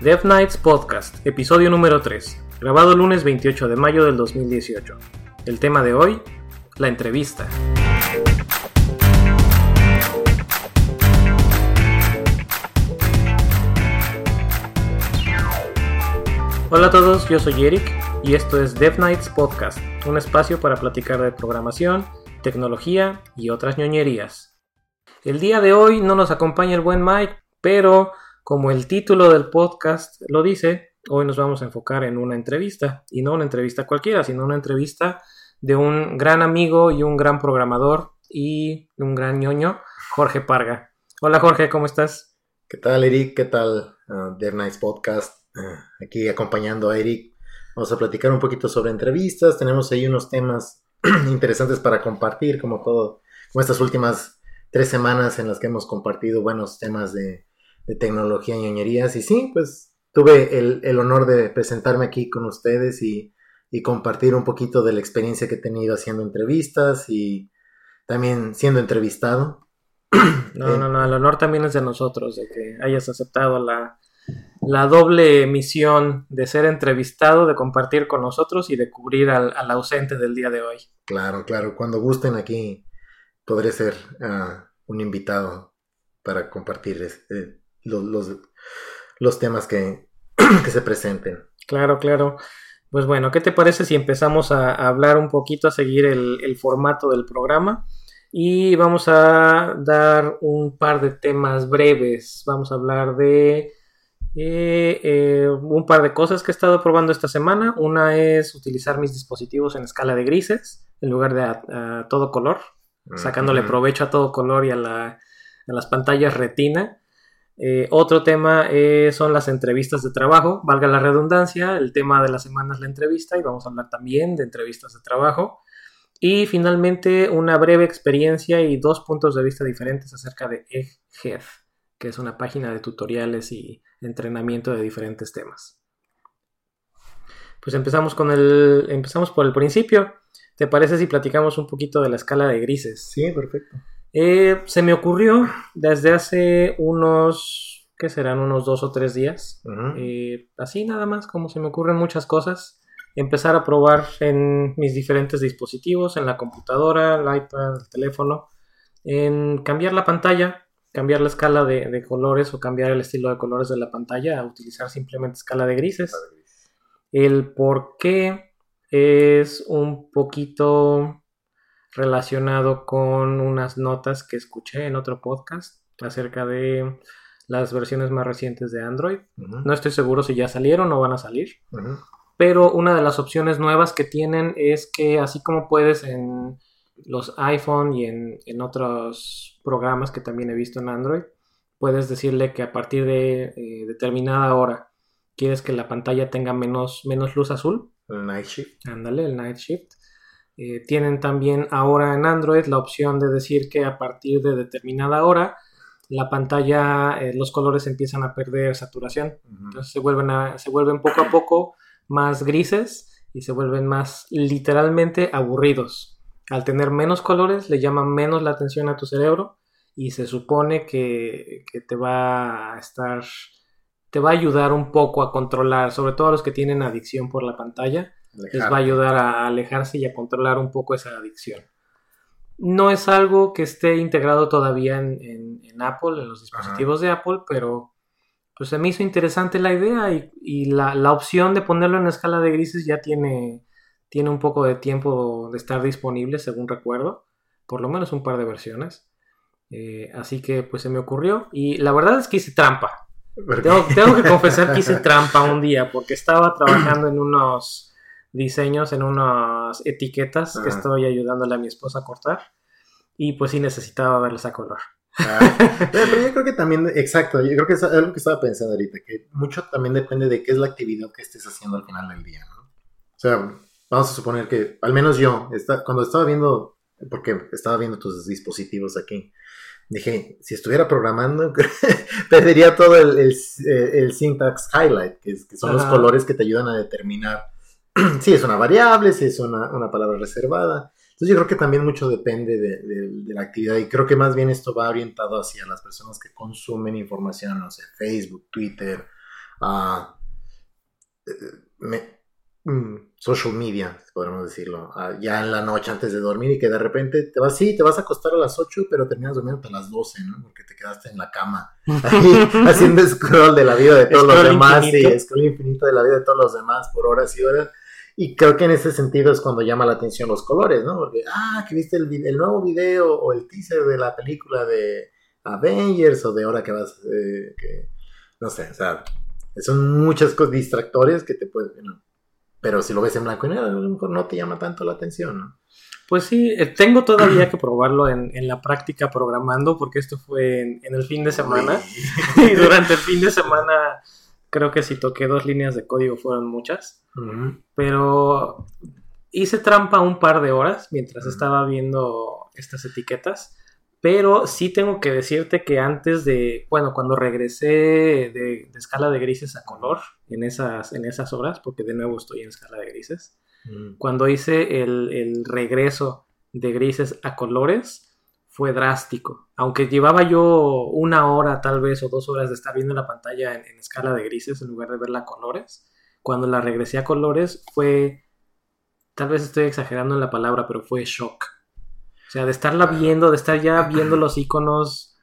Dev Nights Podcast, episodio número 3, grabado lunes 28 de mayo del 2018. El tema de hoy, la entrevista. Hola a todos, yo soy Eric y esto es Dev Nights Podcast, un espacio para platicar de programación, tecnología y otras ñoñerías. El día de hoy no nos acompaña el buen Mike, pero como el título del podcast lo dice, hoy nos vamos a enfocar en una entrevista, y no una entrevista cualquiera, sino una entrevista de un gran amigo y un gran programador y un gran ñoño, Jorge Parga. Hola Jorge, ¿cómo estás? ¿Qué tal Eric? ¿Qué tal uh, Dev Nights Podcast? Uh, aquí acompañando a Eric. Vamos a platicar un poquito sobre entrevistas. Tenemos ahí unos temas interesantes para compartir, como todo, como estas últimas tres semanas en las que hemos compartido buenos temas de, de tecnología y ñoñerías. Y sí, pues tuve el, el honor de presentarme aquí con ustedes y, y, compartir un poquito de la experiencia que he tenido haciendo entrevistas y también siendo entrevistado. No, no, no, el honor también es de nosotros, de que hayas aceptado la, la doble misión de ser entrevistado, de compartir con nosotros y de cubrir al, al ausente del día de hoy. Claro, claro, cuando gusten aquí podré ser uh, un invitado para compartir este, los, los, los temas que, que, se presenten. Claro, claro. Pues bueno, ¿qué te parece si empezamos a, a hablar un poquito, a seguir el, el, formato del programa? Y vamos a dar un par de temas breves. Vamos a hablar de eh, eh, un par de cosas que he estado probando esta semana. Una es utilizar mis dispositivos en escala de grises en lugar de a, a todo color, sacándole provecho a todo color y a, la, a las pantallas retina. Eh, otro tema eh, son las entrevistas de trabajo, valga la redundancia, el tema de la semana es la entrevista y vamos a hablar también de entrevistas de trabajo. Y finalmente una breve experiencia y dos puntos de vista diferentes acerca de Egghead, que es una página de tutoriales y entrenamiento de diferentes temas. Pues empezamos con el empezamos por el principio. ¿Te parece si platicamos un poquito de la escala de grises? Sí, perfecto. Eh, se me ocurrió desde hace unos, ¿qué serán? Unos dos o tres días. Uh -huh. eh, así nada más, como se me ocurren muchas cosas. Empezar a probar en mis diferentes dispositivos, en la computadora, el iPad, el teléfono, en cambiar la pantalla, cambiar la escala de, de, colores o cambiar el estilo de colores de la pantalla, a utilizar simplemente escala de grises. El por qué es un poquito relacionado con unas notas que escuché en otro podcast acerca de las versiones más recientes de Android. Uh -huh. No estoy seguro si ya salieron o van a salir. Uh -huh. Pero una de las opciones nuevas que tienen es que así como puedes en los iPhone y en, en otros programas que también he visto en Android, puedes decirle que a partir de eh, determinada hora quieres que la pantalla tenga menos, menos luz azul. El night shift. Ándale, el night shift eh, tienen también ahora en Android la opción de decir que a partir de determinada hora la pantalla, eh, los colores empiezan a perder saturación. Uh -huh. Entonces se vuelven, a, se vuelven poco a poco más grises y se vuelven más literalmente aburridos. Al tener menos colores le llama menos la atención a tu cerebro y se supone que, que te va a estar, te va a ayudar un poco a controlar, sobre todo a los que tienen adicción por la pantalla, Alejar. les va a ayudar a alejarse y a controlar un poco esa adicción. No es algo que esté integrado todavía en, en, en Apple, en los dispositivos Ajá. de Apple, pero pues se me hizo interesante la idea y, y la, la, opción de ponerlo en escala de grises ya tiene, tiene un poco de tiempo de estar disponible, según recuerdo, por lo menos un par de versiones. Eh, así que pues se me ocurrió y la verdad es que hice trampa. Tengo, tengo que confesar que hice trampa un día porque estaba trabajando en unos diseños en unas etiquetas que estoy ayudándole a mi esposa a cortar y pues sí necesitaba verlas a color. Ah, pero yo creo que también, exacto, yo creo que es algo que estaba pensando ahorita, que mucho también depende de qué es la actividad que estés haciendo al final del día, ¿no? O sea, vamos a suponer que, al menos yo, está, cuando estaba viendo, porque estaba viendo tus dispositivos aquí, dije, si estuviera programando, perdería todo el, el, el syntax highlight, que, es, que son Ajá. los colores que te ayudan a determinar si es una variable, si es una, una, palabra reservada. Entonces yo creo que también mucho depende de, de, de, la actividad y creo que más bien esto va orientado hacia las personas que consumen información, no sé, Facebook, Twitter, mm, social media, podemos decirlo, ya en la noche antes de dormir y que de repente te vas, sí, te vas a acostar a las 8, pero terminas durmiendo a las 12, ¿no? Porque te quedaste en la cama haciendo scroll de la vida de todos los demás y scroll infinito de la vida de todos los demás por horas y horas. Y creo que en ese sentido es cuando llama la atención los colores, ¿no? Porque, ah, que viste el, el nuevo video o el teaser de la película de Avengers o de ahora que vas, eh, que, no sé, o sea, son muchas cosas distractores que te pueden, pero si lo ves en blanco y negro, a lo mejor no te llama tanto la atención, ¿no? Pues sí, eh, tengo todavía que probarlo en, en, la práctica programando, porque esto fue en, el fin de semana. y durante el fin de semana creo que si toqué dos líneas de código fueron muchas. Pero hice trampa un par de horas mientras estaba viendo estas etiquetas. Pero sí tengo que decirte que antes de, bueno, cuando regresé de, escala de grises a color en esas, en esas horas, porque de nuevo estoy en escala de grises, cuando hice el, regreso de grises a colores, fue drástico. Aunque llevaba yo una hora tal vez o dos horas de estar viendo la pantalla en, en escala de grises en lugar de verla a colores, cuando la regresé a colores fue, tal vez estoy exagerando en la palabra, pero fue shock. O sea, de estarla viendo, de estar ya viendo los iconos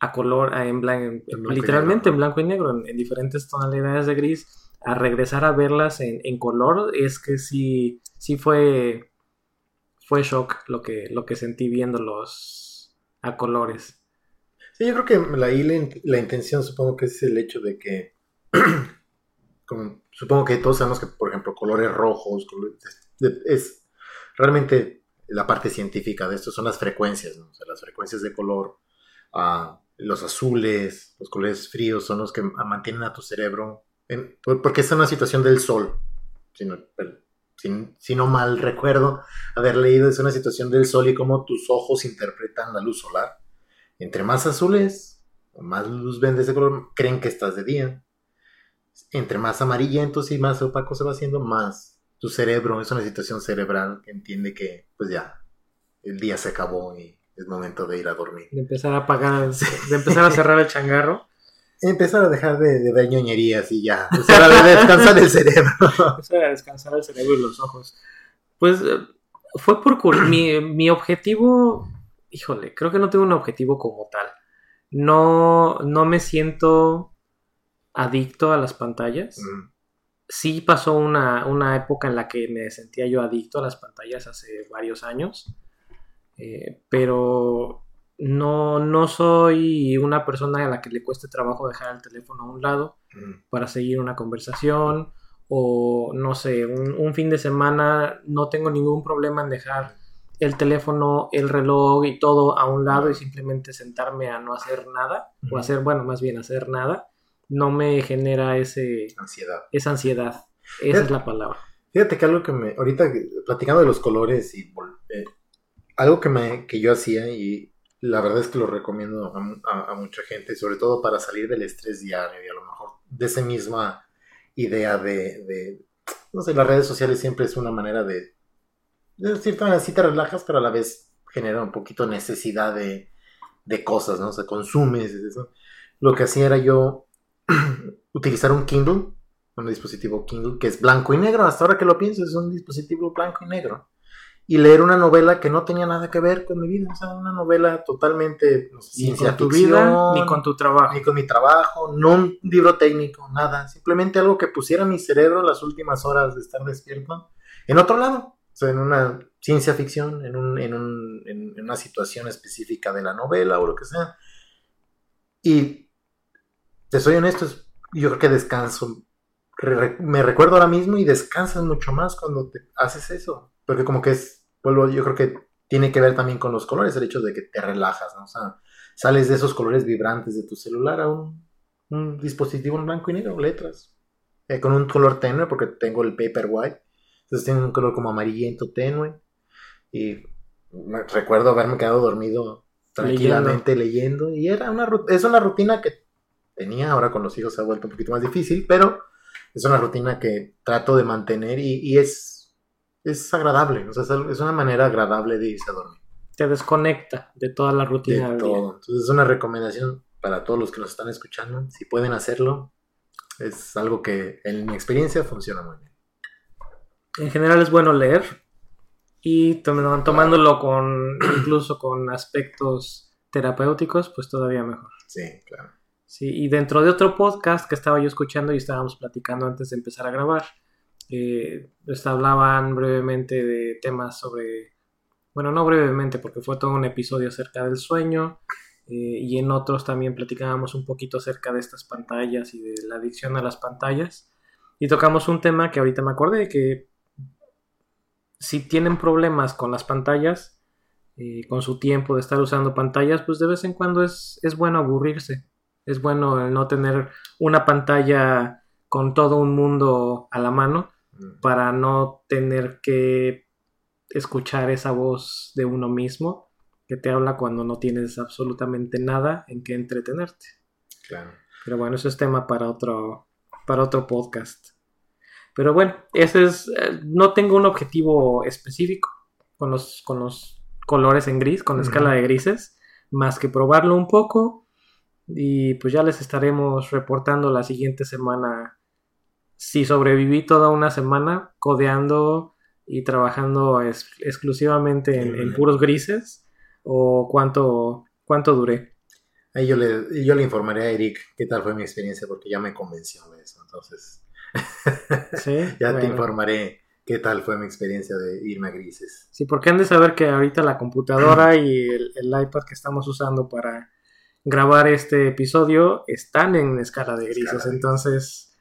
a color, en blanco, literalmente en blanco y negro, en, diferentes tonalidades de gris, a regresar a verlas en, color, es que sí, sí fue, fue shock lo que, lo que sentí viéndolos a colores. Sí, yo creo que la, la, intención supongo que es el hecho de que, supongo que todos sabemos que, por ejemplo, colores rojos, es realmente la parte científica de esto son las frecuencias, las frecuencias de color, ah, los azules, los colores fríos son los que mantienen a tu cerebro, porque es una situación del sol, si no, mal recuerdo haber leído, es una situación del sol y cómo tus ojos interpretan la luz solar. Entre más azules, o más luz ven de ese color, creen que estás de día. Entre más amarillentos y más opaco se va haciendo, más tu cerebro, es una situación cerebral que entiende que pues ya, el día se acabó y es momento de ir a dormir. De empezar a apagar, de empezar a cerrar el changarro. Empezar a dejar de, ver ñoñerías y ya. Empezar a descansar el cerebro. Empezar a descansar el cerebro y los ojos. Pues eh, fue por mi, mi objetivo, híjole, creo que no tengo un objetivo como tal. No, no me siento adicto a las pantallas sí pasó una, época en la que me sentía yo adicto a las pantallas hace varios años, eh, pero no, no soy una persona a la que le cueste trabajo dejar el teléfono a un lado para seguir una conversación o no sé, un, fin de semana no tengo ningún problema en dejar el teléfono, el reloj y todo a un lado y simplemente sentarme a no hacer nada o hacer, bueno, más bien hacer nada no me genera ese... Ansiedad. Esa ansiedad. Esa es la palabra. Fíjate que algo que me... Ahorita platicando de los colores y... Eh, algo que, me, que yo hacía y la verdad es que lo recomiendo a, mucha gente, sobre todo para salir del estrés diario y a lo mejor de esa misma idea de, no sé, las redes sociales siempre es una manera de, de cierta manera sí te relajas, pero a la vez genera un poquito necesidad de, de cosas, ¿no? O sea, consumes eso. Lo que hacía era yo utilizar un Kindle, un dispositivo Kindle que es blanco y negro. Hasta ahora que lo pienso, es un dispositivo blanco y negro. Y leer una novela que no tenía nada que ver con mi vida. O sea, una novela totalmente ni con tu vida, ni con tu trabajo. Ni con mi trabajo, no un libro técnico, nada. Simplemente algo que pusiera mi cerebro las últimas horas de estar despierto en otro lado. O sea, en una ciencia ficción, en, un, en, un, en una situación específica de la novela o lo que sea. Y te soy honesto, yo creo que descanso. me recuerdo ahora mismo y descansas mucho más cuando te haces eso. Porque como que es, vuelvo, yo creo que tiene que ver también con los colores, el hecho de que te relajas, ¿no? O sea, sales de esos colores vibrantes de tu celular a un, dispositivo en blanco y negro, letras. Eh, con un color tenue, porque tengo el paper white. Entonces tiene un color como amarillento tenue. Y recuerdo haberme quedado dormido tranquilamente leyendo. y era una, es una rutina que tenía, ahora con los hijos se ha vuelto un poquito más difícil, pero es una rutina que trato de mantener y, es, es agradable, o sea, es una manera agradable de irse a dormir. Te desconecta de toda la rutina. De todo. Entonces es una recomendación para todos los que nos están escuchando, si pueden hacerlo, es algo que en mi experiencia funciona muy bien. En general es bueno leer y tomándolo con incluso con aspectos terapéuticos, pues todavía mejor. Sí, claro. Sí, y dentro de otro podcast que estaba yo escuchando y estábamos platicando antes de empezar a grabar, eh, pues hablaban brevemente de temas sobre, bueno, no brevemente porque fue todo un episodio acerca del sueño, eh, y en otros también platicábamos un poquito acerca de estas pantallas y de la adicción a las pantallas. Y tocamos un tema que ahorita me acordé, que si tienen problemas con las pantallas, eh, con su tiempo de estar usando pantallas, pues de vez en cuando es, es bueno aburrirse. Es bueno no tener una pantalla con todo un mundo a la mano. Para no tener que escuchar esa voz de uno mismo que te habla cuando no tienes absolutamente nada en que entretenerte. Claro. Pero bueno, eso es tema para otro, para otro podcast. Pero bueno, ese es. Eh, no tengo un objetivo específico con los, con los colores en gris, con la escala de grises, más que probarlo un poco. Y pues ya les estaremos reportando la siguiente semana si sobreviví toda una semana codeando y trabajando exclusivamente en, puros grises o cuánto, cuánto duré. Ahí yo le, yo le informaré a Eric qué tal fue mi experiencia porque ya me convenció de eso. Entonces, ya te informaré qué tal fue mi experiencia de irme a grises. Sí, porque han de saber que ahorita la computadora y el, iPad que estamos usando para grabar este episodio están en escala de grises, entonces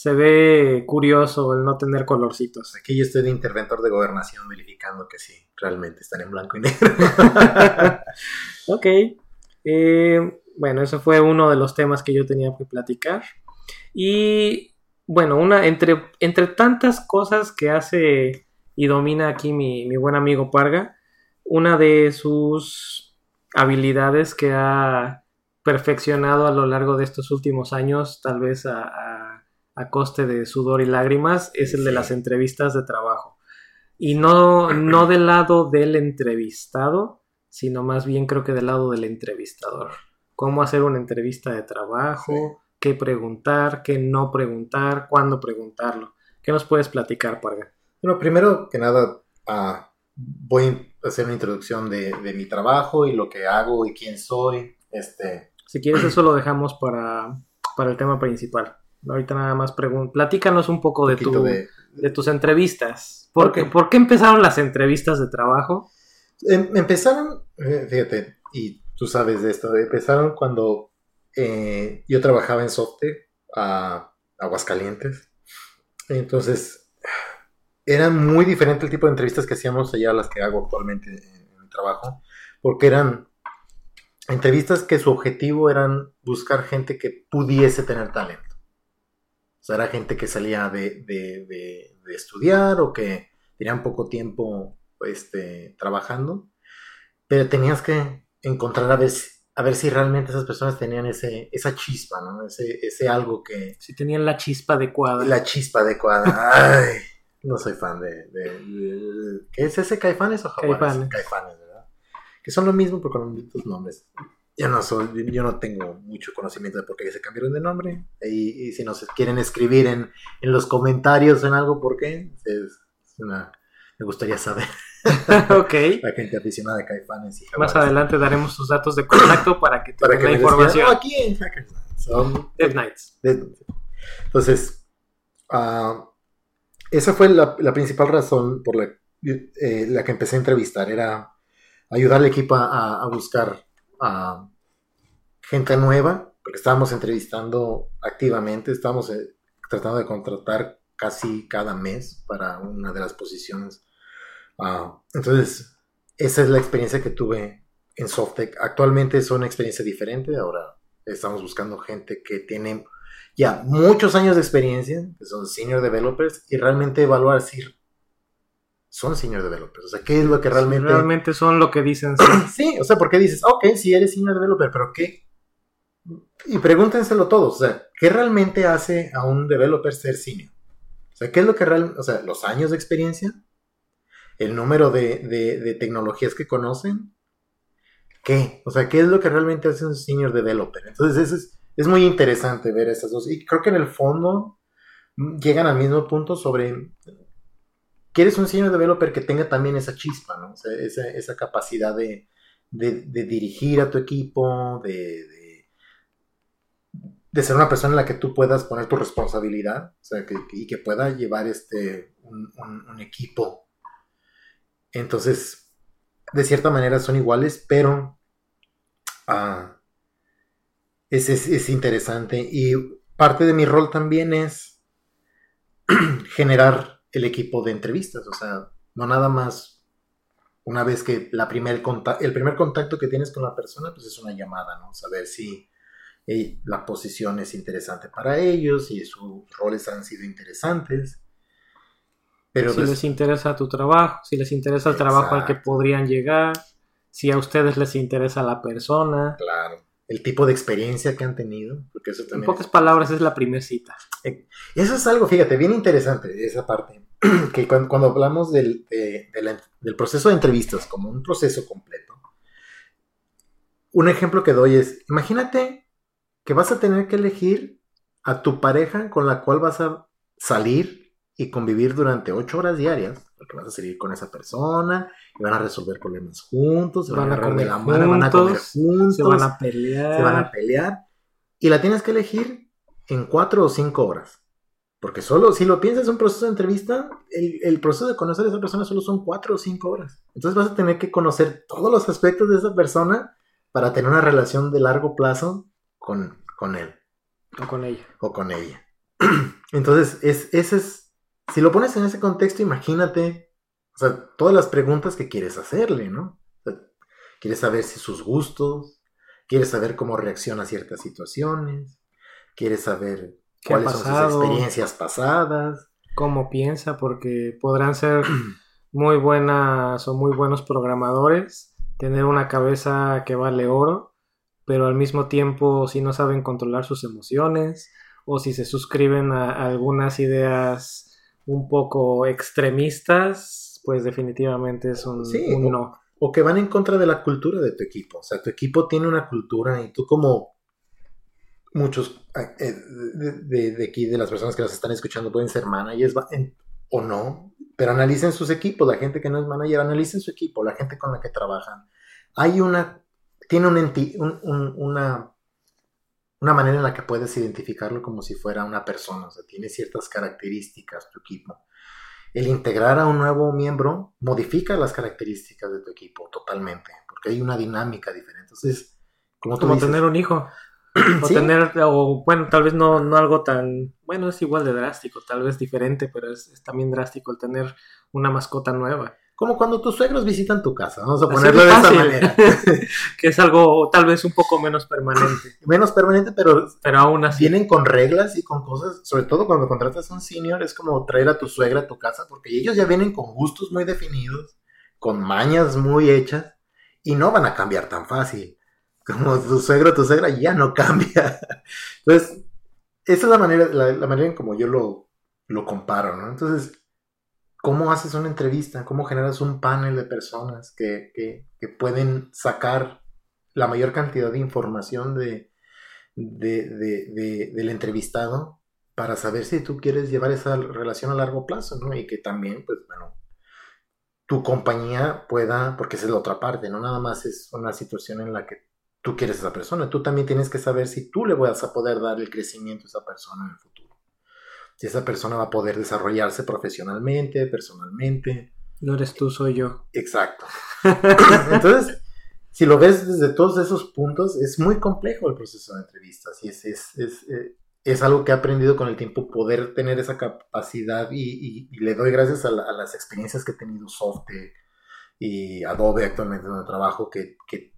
se ve curioso el no tener colorcitos. Aquí yo estoy de interventor de gobernación verificando que sí, realmente están en blanco y negro. ok. Eh, bueno, eso fue uno de los temas que yo tenía que platicar. Y bueno, una, entre, entre tantas cosas que hace y domina aquí mi, buen amigo Parga, una de sus habilidades que ha perfeccionado a lo largo de estos últimos años, tal vez a, a, coste de sudor y lágrimas, es el de las entrevistas de trabajo. Y no, no del lado del entrevistado, sino más bien creo que del lado del entrevistador. Cómo hacer una entrevista de trabajo, qué preguntar, qué no preguntar, cuándo preguntarlo. ¿Qué nos puedes platicar, Parga? Bueno, primero que nada, ah, voy a hacer una introducción de, mi trabajo y lo que hago y quién soy. Este... Si quieres, eso lo dejamos para, para el tema principal. Ahorita nada más pregunto. Platícanos un poco de, tu, de... tus entrevistas. ¿Por, qué, ¿Por qué empezaron las entrevistas de trabajo? Em, empezaron, eh, fíjate, y tú sabes de esto, empezaron cuando eh, yo trabajaba en Softe, a Aguascalientes. Entonces, era muy diferente el tipo de entrevistas que hacíamos allá a las que hago actualmente en mi trabajo, porque eran entrevistas que su objetivo eran buscar gente que pudiese tener talento. Sea, era gente que salía de, de, estudiar o que tenían poco tiempo este, trabajando, pero tenías que encontrar a ver a ver si realmente esas personas tenían ese, esa chispa, ¿no? Ese, ese algo que... Si tenían la chispa adecuada. La chispa adecuada. Ay, no soy fan de, ¿Qué es ese? ¿Caifanes o jaguares? Caifanes. Caifanes, ¿verdad? Que son lo mismo pero con distintos nombres. Yo no, soy, yo no tengo mucho conocimiento de por qué se cambiaron de nombre. Y, si nos quieren escribir en, en, los comentarios en algo por qué, es una, me gustaría saber. ok. La gente aficionada de Caifanes y Más adelante daremos tus datos de contacto para que te para la información. Oh, aquí en Son Dead Nights. Entonces, uh, esa fue la, principal razón por la, eh, la, que empecé a entrevistar. Era ayudar al equipo a, a buscar a gente nueva, porque estábamos entrevistando activamente, estábamos eh, tratando de contratar casi cada mes para una de las posiciones Ah, entonces, esa es la experiencia que tuve en Softec. Actualmente es una experiencia diferente. Ahora estamos buscando gente que tiene ya muchos años de experiencia, que son senior developers, y realmente evaluar si son senior developers. O sea, ¿qué es lo que realmente... realmente son lo que dicen. Sí. o sea, porque dices, ok, si eres senior developer, pero ¿qué? Y pregúntenselo todos, o sea, ¿qué realmente hace a un developer ser senior? O sea, ¿qué es lo que realmente, o sea, los años de experiencia, el número de, tecnologías que conocen, ¿qué? O sea, ¿qué es lo que realmente hace un senior developer? Entonces, es, es muy interesante ver estas dos. Y creo que en el fondo llegan al mismo punto sobre quieres un senior developer que tenga también esa chispa, esa, capacidad de, dirigir a tu equipo, de, ser una persona en la que tú puedas poner tu responsabilidad y que pueda llevar este, un, equipo. Entonces, de cierta manera son iguales, pero ah, es interesante. Y parte de mi rol también es generar el equipo de entrevistas, o sea, no nada más una vez que la primer el primer contacto que tienes con la persona, pues es una llamada, ¿no? Saber si la posición es interesante para ellos, si sus roles han sido interesantes. Pero si les interesa tu trabajo, si les interesa el trabajo al que podrían llegar, si a ustedes les interesa la persona. Claro el tipo de experiencia que han tenido. Porque eso también en pocas palabras es la primera cita. Eh, eso es algo, fíjate, bien interesante esa parte. Que cuando, hablamos del, del proceso de entrevistas como un proceso completo, un ejemplo que doy es, imagínate que vas a tener que elegir a tu pareja con la cual vas a salir y convivir durante ocho horas diarias, porque vas a salir con esa persona y van a resolver problemas juntos, se van, a agarrar de la mano, van a comer juntos, se van a pelear. Se van a pelear. Y la tienes que elegir en cuatro o cinco horas. Porque solo, si lo piensas, un proceso de entrevista, el, el, proceso de conocer a esa persona solo son cuatro o cinco horas. Entonces vas a tener que conocer todos los aspectos de esa persona para tener una relación de largo plazo con, con él. O con ella. O con ella. Entonces, es, ese es si lo pones en ese contexto, imagínate, o sea, todas las preguntas que quieres hacerle, ¿no? quieres saber si sus gustos, quieres saber cómo reacciona a ciertas situaciones, quieres saber cuáles son sus experiencias pasadas. Cómo piensa, porque podrán ser muy buenas o muy buenos programadores, tener una cabeza que vale oro, pero al mismo tiempo si no saben controlar sus emociones o si se suscriben a algunas ideas un poco extremistas, pues definitivamente es un, no. O que van en contra de la cultura de tu equipo. O sea, tu equipo tiene una cultura y tú como muchos eh, de, aquí, de las personas que nos están escuchando, pueden ser managers o no, pero analicen sus equipos. La gente que no es manager, analicen su equipo, la gente con la que trabajan. Hay una, tiene un, una una manera en la que puedes identificarlo como si fuera una persona, o sea, tiene ciertas características tu equipo. El integrar a un nuevo miembro modifica las características de tu equipo totalmente, porque hay una dinámica diferente. Entonces, como, como tener un hijo. O tener, o bueno, tal vez no, no algo tan, bueno, es igual de drástico, tal vez diferente, pero es también drástico el tener una mascota nueva. Como cuando tus suegros visitan tu casa, vamos a ponerlo de esa manera. que es algo tal vez un poco menos permanente. menos permanente, pero, pero aún así. Vienen con reglas y con cosas, sobre todo cuando contratas a un senior, es como traer a tu suegra a tu casa, porque ellos ya vienen con gustos muy definidos, con mañas muy hechas, y no van a cambiar tan fácil. Como tu suegro tu suegra ya no cambia. Entonces, esa es la manera, la, manera en como yo lo, lo comparo, ¿no? Entonces, cómo haces una entrevista, cómo generas un panel de personas que, pueden sacar la mayor cantidad de información de, del entrevistado para saber si tú quieres llevar esa relación a largo plazo, ¿no? Y que también, pues, bueno, tu compañía pueda, porque esa es la otra parte, no nada más es una situación en la que tú quieres a esa persona, tú también tienes que saber si tú le vas a poder dar el crecimiento a esa persona en el futuro si esa persona va a poder desarrollarse profesionalmente, personalmente. No eres tú, soy yo. Exacto. Entonces, si lo ves desde todos esos puntos, es muy complejo el proceso de entrevistas y es, es, es, eh, es algo que he aprendido con el tiempo, poder tener esa capacidad y, le doy gracias a, las experiencias que he tenido Softe y Adobe actualmente donde trabajo, que, que,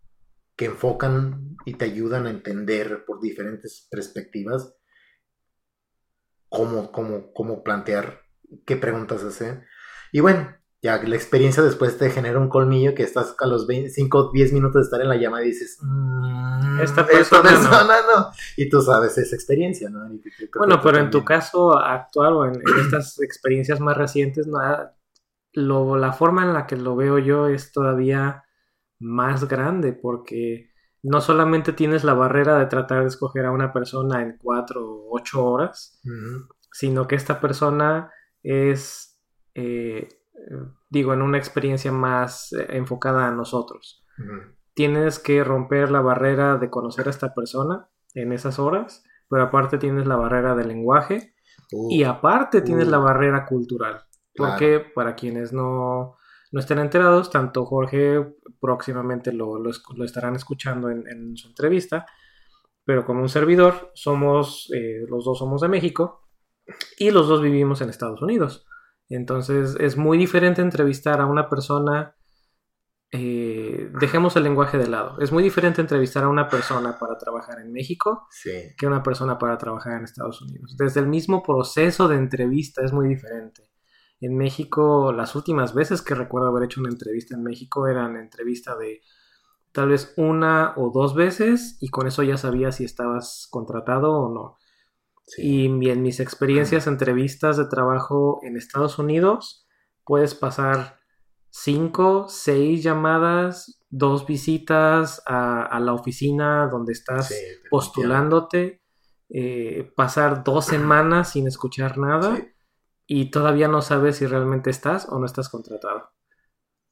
que enfocan y te ayudan a entender por diferentes perspectivas cómo, cómo, cómo plantear, qué preguntas hacer. Y bueno, ya la experiencia después te genera un colmillo que estás a los 5 10 minutos de estar en la llamada y dices, mm, esta persona, no. Y tú sabes esa experiencia, ¿no? bueno, pero en tu caso actual o en, estas experiencias más recientes, lo, la forma en la que lo veo yo es todavía más grande porque no solamente tienes la barrera de tratar de escoger a una persona en cuatro o ocho horas, sino que esta persona es, eh, digo, en una experiencia más eh, enfocada a nosotros. Tienes que romper la barrera de conocer a esta persona en esas horas, pero aparte tienes la barrera del lenguaje y aparte tienes la barrera cultural. Porque para quienes no, no estén enterados, tanto Jorge próximamente lo, lo, estarán escuchando en, su entrevista, pero como un servidor, somos, eh, los dos somos de México y los dos vivimos en Estados Unidos. Entonces es muy diferente entrevistar a una persona, eh, dejemos el lenguaje de lado, es muy diferente entrevistar a una persona para trabajar en México que una persona para trabajar en Estados Unidos. Desde el mismo proceso de entrevista es muy diferente. En México, las últimas veces que recuerdo haber hecho una entrevista en México eran entrevista de tal vez una o dos veces y con eso ya sabía si estabas contratado o no. Y en mis experiencias, entrevistas de trabajo en Estados Unidos, puedes pasar cinco, seis llamadas, dos visitas a, la oficina donde estás postulándote, eh, pasar dos semanas sin escuchar nada y todavía no sabes si realmente estás o no estás contratado.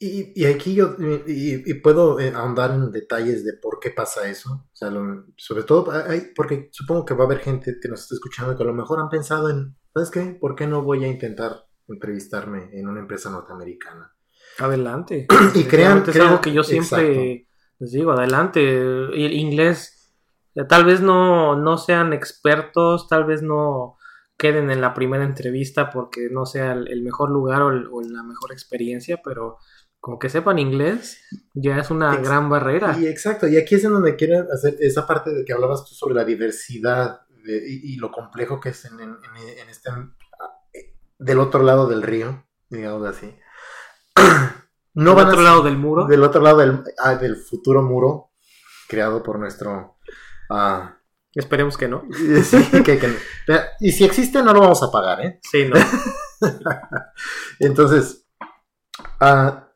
Y, aquí yo y, puedo eh, ahondar en detalles de por qué pasa eso. O sea, sobre todo hay, porque supongo que va a haber gente que nos está escuchando que a lo mejor han pensado en, ¿sabes qué? ¿Por qué no voy a intentar entrevistarme en una empresa norteamericana? Adelante. y crean, es algo que yo siempre les digo, adelante. El inglés, tal vez no, no sean expertos, tal vez no queden en la primera entrevista porque no sea el, mejor lugar o, la mejor experiencia, pero como que sepan inglés ya es una gran barrera. Y exacto, y aquí es en donde quiero hacer esa parte de que hablabas tú sobre la diversidad y, lo complejo que es en, este del otro lado del río, digamos así. No ¿Del otro lado del muro? Del otro lado del, ah, del futuro muro creado por nuestro uh, Esperemos que no. Y si existe, no lo vamos a pagar, ¿eh? Sí, no. Entonces, ah,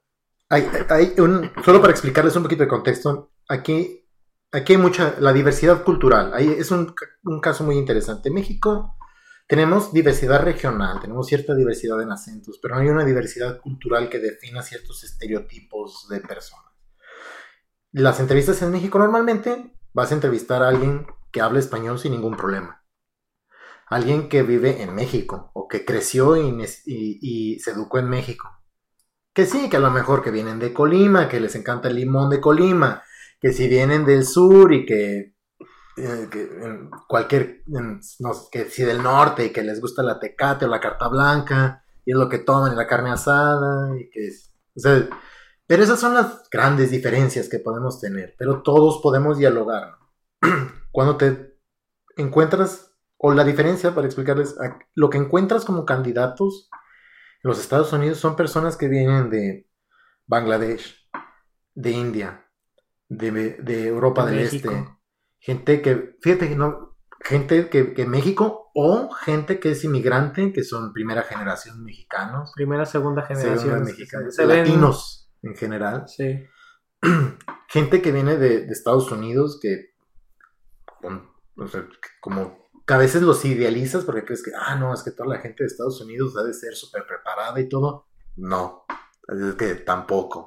hay, un, solo para explicarles un poquito de contexto, aquí, aquí hay mucha, la diversidad cultural, ahí es un, un caso muy interesante. En México tenemos diversidad regional, tenemos cierta diversidad en acentos, pero no hay una diversidad cultural que defina ciertos estereotipos de personas. Las entrevistas en México normalmente vas a entrevistar a alguien que habla español sin ningún problema. Alguien que vive en México o que creció y, se educó en México. Que sí, que a lo mejor que vienen de Colima, que les encanta el limón de Colima, que si vienen del sur y que, eh, cualquier, que si del norte y que les gusta la tecate o la carta blanca y es lo que toman en la carne asada y que pero esas son las grandes diferencias que podemos tener, pero todos podemos dialogar. cuando te encuentras, o la diferencia para explicarles, lo que encuentras como candidatos en los Estados Unidos son personas que vienen de Bangladesh, de India, de, Europa del Este, gente que, fíjate que no, gente que, que, México o gente que es inmigrante, que son primera generación mexicanos. Primera, segunda generación mexicanos. Latinos en general. Sí. Gente que viene de, de Estados Unidos, que como que a veces los idealizas porque crees que, ah, no, es que toda la gente de Estados Unidos debe ser súper preparada y todo. No, es que tampoco.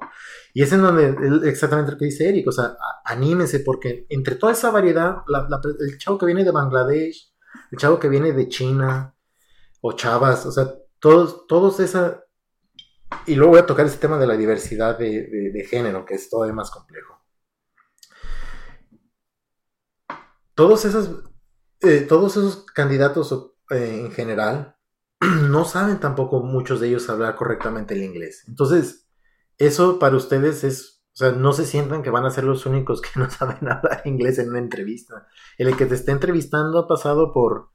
Y es en donde exactamente lo que dice Eric, o sea, anímese porque entre toda esa variedad, el chavo que viene de Bangladesh, el chavo que viene de China, o chavas, o sea, todos, todos esa... Y luego voy a tocar ese tema de la diversidad de género, que es todavía más complejo. Todos esos, eh, todos esos candidatos eh, en general no saben tampoco muchos de ellos hablar correctamente el inglés. Entonces, eso para ustedes es, o sea, no se sientan que van a ser los únicos que no saben hablar inglés en una entrevista. El que te esté entrevistando ha pasado por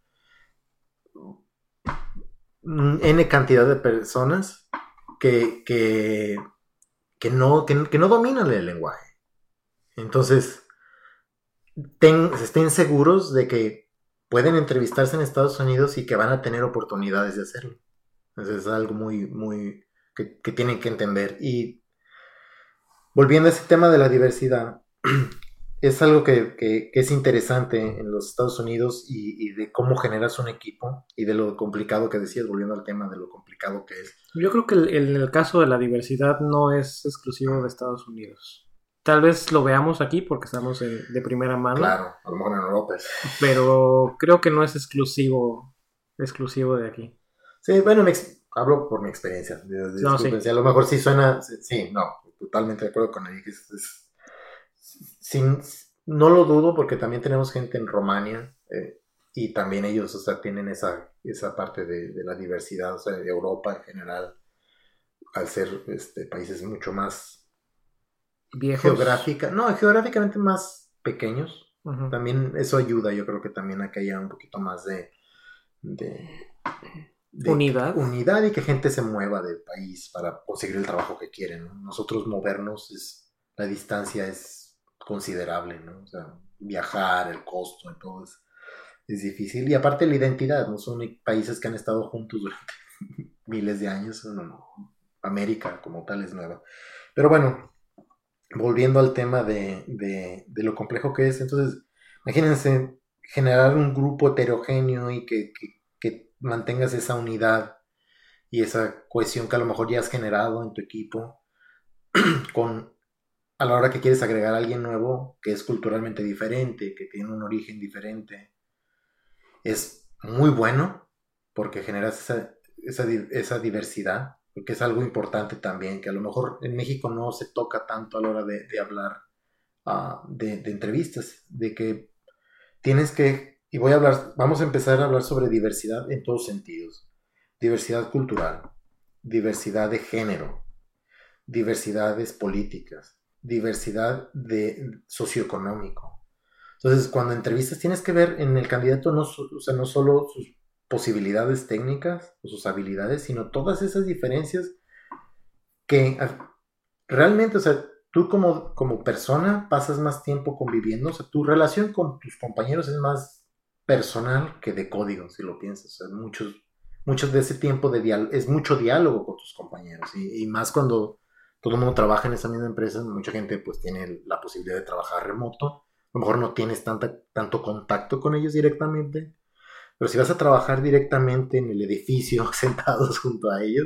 N cantidad de personas que, que, que no, que no dominan el lenguaje. Entonces, estén seguros de que pueden entrevistarse en Estados Unidos y que van a tener oportunidades de hacerlo. Eso es algo muy, muy que, tienen que entender. Y volviendo a ese tema de la diversidad, es algo que, es interesante en los Estados Unidos y, de cómo generas un equipo y de lo complicado que decías, volviendo al tema de lo complicado que es. Yo creo que en el caso de la diversidad no es exclusivo de Estados Unidos. Tal vez lo veamos aquí porque estamos de primera mano. Claro, a lo mejor en Europa. Pero creo que no es exclusivo, exclusivo de aquí. Sí, bueno, hablo por mi experiencia. no, sí. A lo mejor sí suena, sí, no, totalmente de acuerdo con él. es sin, no lo dudo porque también tenemos gente en Romania eh, y también ellos, o sea, tienen esa, esa parte de, la diversidad, o sea, de Europa en general, al ser este, países mucho más viejos. Geográfica, no, geográficamente más pequeños. También eso ayuda, yo creo que también a que haya un poquito más de, de, unidad. unidad y que gente se mueva del país para conseguir el trabajo que quieren. Nosotros movernos, es, la distancia es considerable, ¿no? O sea, viajar, el costo y todo es, es difícil. Y aparte la identidad, no son países que han estado juntos durante miles de años, no, América como tal es nueva. Pero bueno, volviendo al tema de, de, lo complejo que es, entonces, imagínense generar un grupo heterogéneo y que, que, mantengas esa unidad y esa cohesión que a lo mejor ya has generado en tu equipo con a la hora que quieres agregar a alguien nuevo que es culturalmente diferente, que tiene un origen diferente, es muy bueno porque generas esa, diversidad, porque es algo importante también, que a lo mejor en México no se toca tanto a la hora de, hablar ah, de, de, entrevistas, de que tienes que, y voy a hablar, vamos a empezar a hablar sobre diversidad en todos sentidos, diversidad cultural, diversidad de género, diversidades políticas, diversidad de socioeconómico. Entonces, cuando entrevistas tienes que ver en el candidato no, o sea, no solo sus posibilidades técnicas o sus habilidades, sino todas esas diferencias que realmente, o sea, tú como, como persona pasas más tiempo conviviendo, o sea, tu relación con tus compañeros es más personal que de código, si lo piensas. O sea, muchos, muchos de ese tiempo de es mucho diálogo con tus compañeros y más cuando todo el mundo trabaja en esa misma empresa, mucha gente pues tiene la posibilidad de trabajar remoto, a lo mejor no tienes tanta, tanto contacto con ellos directamente, pero si vas a trabajar directamente en el edificio, sentados junto a ellos,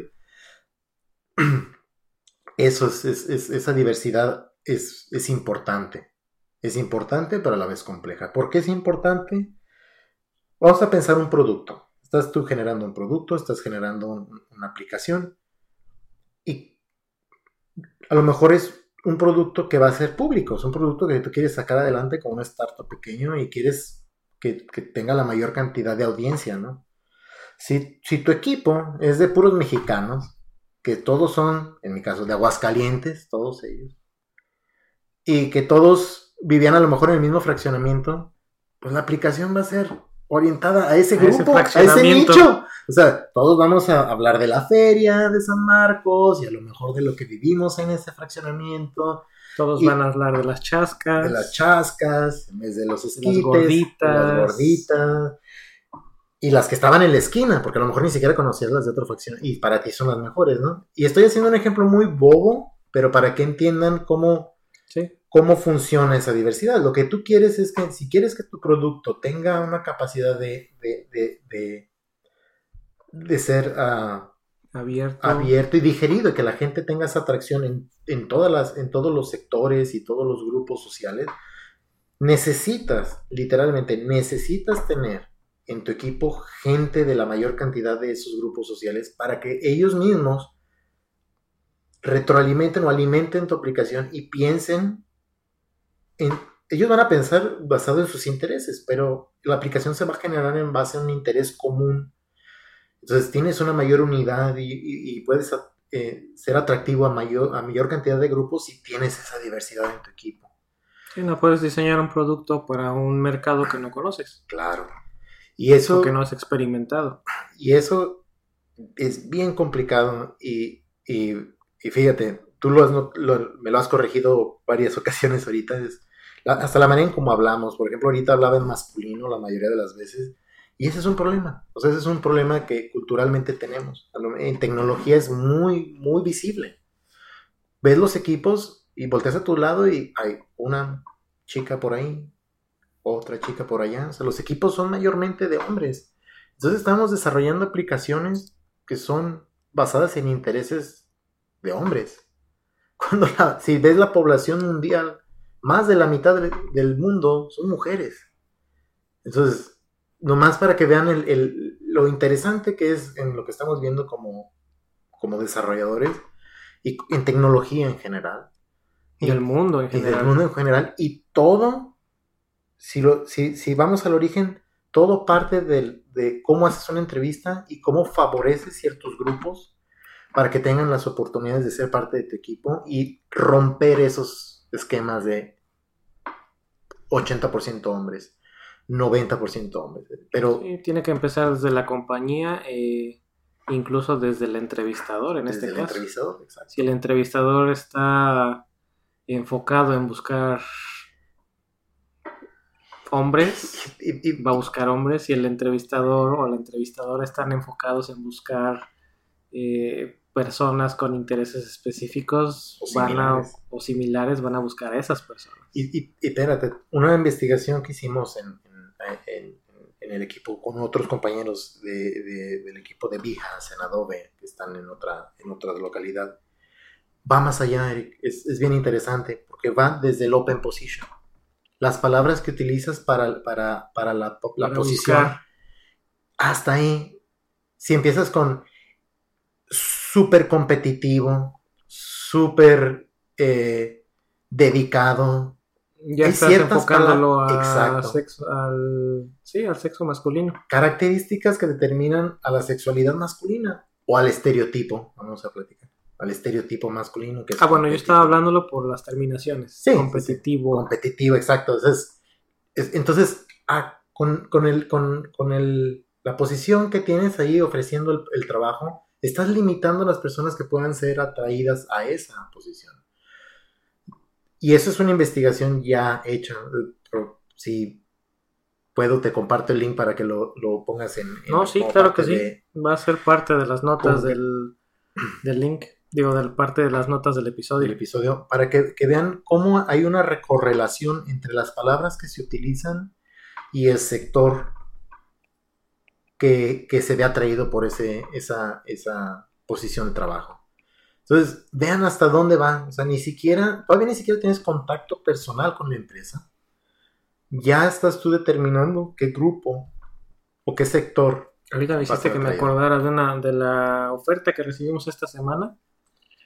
eso es, esa diversidad es, es importante. Es importante, pero a la vez compleja. ¿Por qué es importante? Vamos a pensar un producto. Estás tú generando un producto, estás generando una aplicación. ¿Y a lo mejor es un producto que va a ser público, es un producto que tú quieres sacar adelante como un startup pequeño y quieres que, tenga la mayor cantidad de audiencia, ¿no? Si, si, tu equipo es de puros mexicanos, que todos son, en mi caso, de Aguascalientes, todos ellos, y que todos vivían a lo mejor en el mismo fraccionamiento, pues la aplicación va a ser orientada a ese grupo, a ese nicho. O sea, todos vamos a hablar de la feria de San Marcos y a lo mejor de lo que vivimos en ese fraccionamiento. Todos van a hablar de las chascas. De las chascas, en vez de los esquites, las gorditas. Las gorditas. Y las que estaban en la esquina, porque a lo mejor ni siquiera conocías las de otra facción. Y para ti son las mejores, ¿no? Y estoy haciendo un ejemplo muy bobo, pero para que entiendan cómo cómo funciona esa diversidad. Lo que tú quieres es que si quieres que tu producto tenga una capacidad de, de, ser ah, abierto. abierto y digerido, que la gente tenga esa atracción en, todas las, en todos los sectores y todos los grupos sociales, necesitas, literalmente, necesitas tener en tu equipo gente de la mayor cantidad de esos grupos sociales para que ellos mismos retroalimenten o alimenten tu aplicación y piensen ellos van a pensar basado en sus intereses, pero la aplicación se va a generar en base a un interés común. Entonces tienes una mayor unidad y, puedes eh, ser atractivo a mayor, a mayor cantidad de grupos si tienes esa diversidad en tu equipo. Y no puedes diseñar un producto para un mercado que no conoces. Claro. Y eso... que no has experimentado. Y eso es bien complicado y, y, fíjate, tú lo me lo has corregido varias ocasiones ahorita. Es, hasta la manera en cómo hablamos. Por ejemplo, ahorita hablaba en masculino la mayoría de las veces. Y ese es un problema. O sea, ese es un problema que culturalmente tenemos. En tecnología es muy, muy visible. Ves los equipos y volteas a tu lado y hay una chica por ahí, otra chica por allá. O sea, los equipos son mayormente de hombres. Entonces estamos desarrollando aplicaciones que son basadas en intereses de hombres. Cuando si ves la población mundial, más de la mitad del mundo son mujeres. Entonces, nomás para que vean el, lo interesante que es en lo que estamos viendo como, como desarrolladores y en tecnología en general. Y el mundo en general. Y el mundo en general. Y todo, si, lo, si, si vamos al origen, todo parte de cómo haces una entrevista y cómo favoreces ciertos grupos para que tengan las oportunidades de ser parte de tu equipo y romper esos esquemas de 80% hombres, 90% hombres. Pero tiene que empezar desde la compañía, eh, incluso desde el entrevistador en este el caso. Entrevistador, exacto. Si el entrevistador está enfocado en buscar hombres, y, va a buscar hombres. Si el entrevistador o la entrevistadora están enfocados en buscar eh, personas con intereses específicos o van similares. o similares, van a buscar a esas personas. Y, y, espérate, una investigación que hicimos en, en, en, el equipo con otros compañeros de, del equipo de Behance en Adobe, que están en otra, en otra localidad, va más allá, Eric. Es, es bien interesante porque va desde el open position. Las palabras que utilizas para, para, para la, la posición, hasta ahí. Si empiezas con súper competitivo, súper eh, dedicado. Ya estás enfocándolo a sexo, al, sí, al sexo masculino. Características que determinan a la sexualidad masculina o al estereotipo, vamos a platicar, al estereotipo masculino. Que ah, bueno, yo estaba hablándolo por las terminaciones. Sí. Competitivo. competitivo, exacto. Entonces, entonces ah, con, con, el, con, con el, la posición que tienes ahí ofreciendo el, el trabajo, estás limitando a las personas que puedan ser atraídas a esa posición. Y eso es una investigación ya hecha. Si puedo, te comparto el link para que lo, pongas en... no, sí, claro que sí. Va a ser parte de las notas del, del, link. Digo, de parte de las notas del episodio. El episodio. Para que, que vean cómo hay una recorrelación entre las palabras que se utilizan y el sector que, se ve atraído por ese, esa, esa posición de trabajo. Entonces, vean hasta dónde van. O sea, ni siquiera, todavía ni siquiera tienes contacto personal con la empresa. Ya estás tú determinando qué grupo o qué sector. Ahorita me hiciste que me acordara de, una, de la oferta que recibimos esta semana.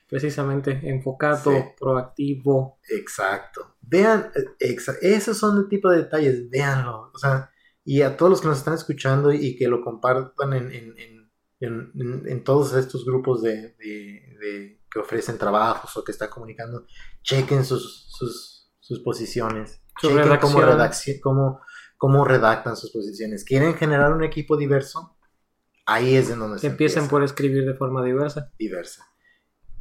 Precisamente enfocado, proactivo. Exacto. Vean, eh, esos son el tipo de detalles, véanlo. O sea, y a todos los que nos están escuchando y que lo compartan en, todos estos grupos de, que ofrecen trabajos o que están comunicando, chequen sus, sus, posiciones, chequen cómo, cómo, redactan sus posiciones. ¿Quieren generar un equipo diverso? Ahí es en donde se Empiecen por escribir de forma diversa. Diversa.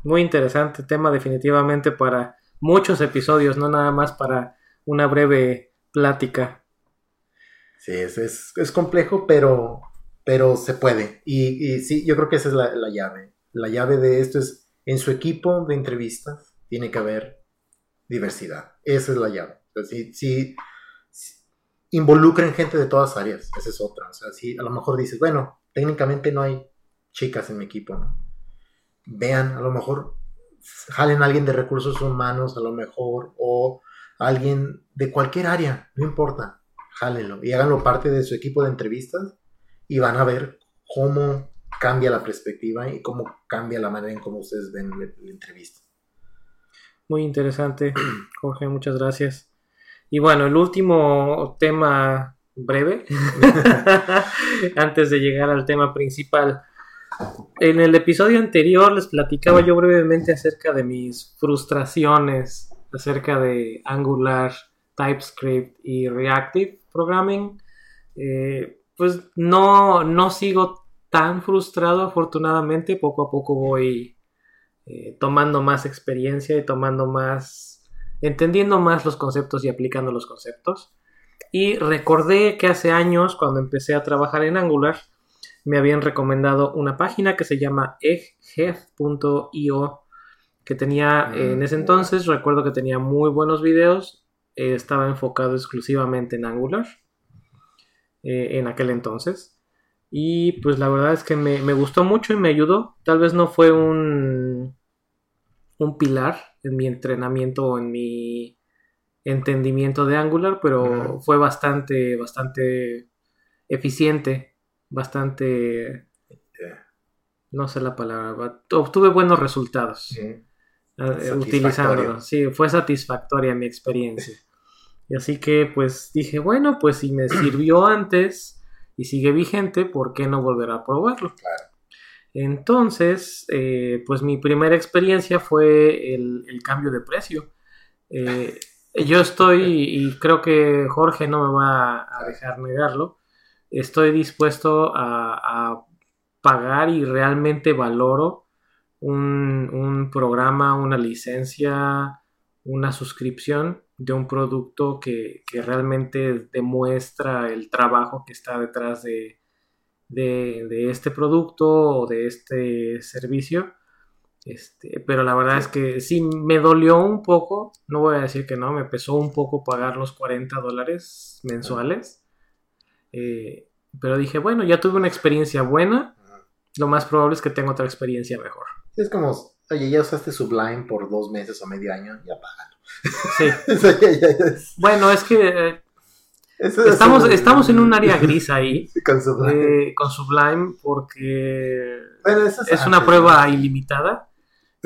Muy interesante tema definitivamente para muchos episodios, no nada más para una breve plática. Sí, es, es, complejo, pero, pero se puede. Y, sí, yo creo que esa es la, llave. La llave de esto es, en su equipo de entrevistas tiene que haber diversidad. Esa es la llave. si, involucren gente de todas áreas, esa es otra. O sea, si a lo mejor dices, bueno, técnicamente no hay chicas en mi equipo. Vean, a lo mejor jalen a alguien de recursos humanos, a lo mejor, o alguien de cualquier área, no importa jálenlo y háganlo parte de su equipo de entrevistas y van a ver cómo cambia la perspectiva y cómo cambia la manera en cómo ustedes ven la, entrevista. Muy interesante, Jorge, muchas gracias. Y bueno, el último tema breve, antes de llegar al tema principal. En el episodio anterior les platicaba yo brevemente acerca de mis frustraciones acerca de Angular, TypeScript y Reactive Programming, eh, pues no, no sigo tan frustrado afortunadamente, poco a poco voy eh, tomando más experiencia y tomando más, entendiendo más los conceptos y aplicando los conceptos. Y recordé que hace años, cuando empecé a trabajar en Angular, me habían recomendado una página que se llama egghead.io, que tenía en ese entonces, recuerdo que tenía muy buenos videos eh, estaba enfocado exclusivamente en Angular eh, en aquel entonces. Y pues la verdad es que me, me, gustó mucho y me ayudó. Tal vez no fue un, un pilar en mi entrenamiento o en mi entendimiento de Angular, pero fue bastante, bastante eficiente, bastante, no sé la palabra, obtuve buenos resultados uh, utilizándolo. Sí, fue satisfactoria mi experiencia. Y así que pues dije, bueno, pues si me sirvió antes y sigue vigente, ¿por qué no volver a probarlo? Claro. Entonces, eh, pues mi primera experiencia fue el, cambio de precio. Eh, yo estoy, y creo que Jorge no me va a dejar negarlo, estoy dispuesto a, pagar y realmente valoro un, un, programa, una licencia, una suscripción de un producto que, que realmente demuestra el trabajo que está detrás de, de, este producto o de este servicio. Este, pero la verdad es que sí me dolió un poco, no voy a decir que no, me pesó un poco pagar los 40 dólares mensuales. Eh, pero dije, bueno, ya tuve una experiencia buena, lo más probable es que tenga otra experiencia mejor. Es como, oye, ya usaste Sublime por dos meses o medio año, ya págalo. Sí. bueno, es que eh, estamos, estamos en un área gris ahí con, Sublime. porque es, una prueba ilimitada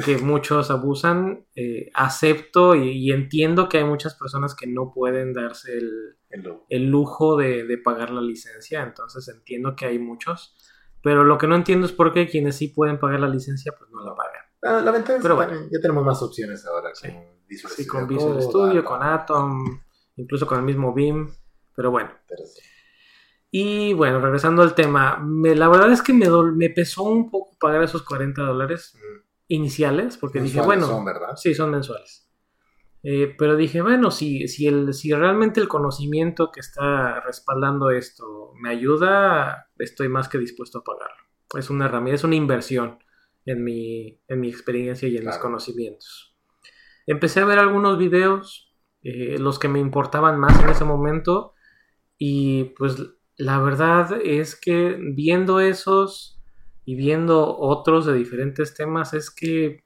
que muchos abusan. Eh, acepto y, entiendo que hay muchas personas que no pueden darse el, lujo de, pagar la licencia, entonces entiendo que hay muchos. Pero lo que no entiendo es por qué quienes sí pueden pagar la licencia, pues no la pagan. Ah, la ventaja es que ya tenemos más opciones ahora. Sí. Con Visual Studio, con Atom, incluso con el mismo BIM. Pero bueno. Y bueno, regresando al tema, me, la verdad es que me, me pesó un poco pagar esos 40 dólares iniciales, porque dije, bueno, son, ¿verdad? Sí, son mensuales. Eh, pero dije, bueno, si, si, el, si realmente el conocimiento que está respaldando esto me ayuda, estoy más que dispuesto a pagarlo. Es una herramienta, es una inversión en mi, en mi experiencia y en mis conocimientos. Empecé a ver algunos videos, eh, los que me importaban más en ese momento, y pues la verdad es que viendo esos y viendo otros de diferentes temas es que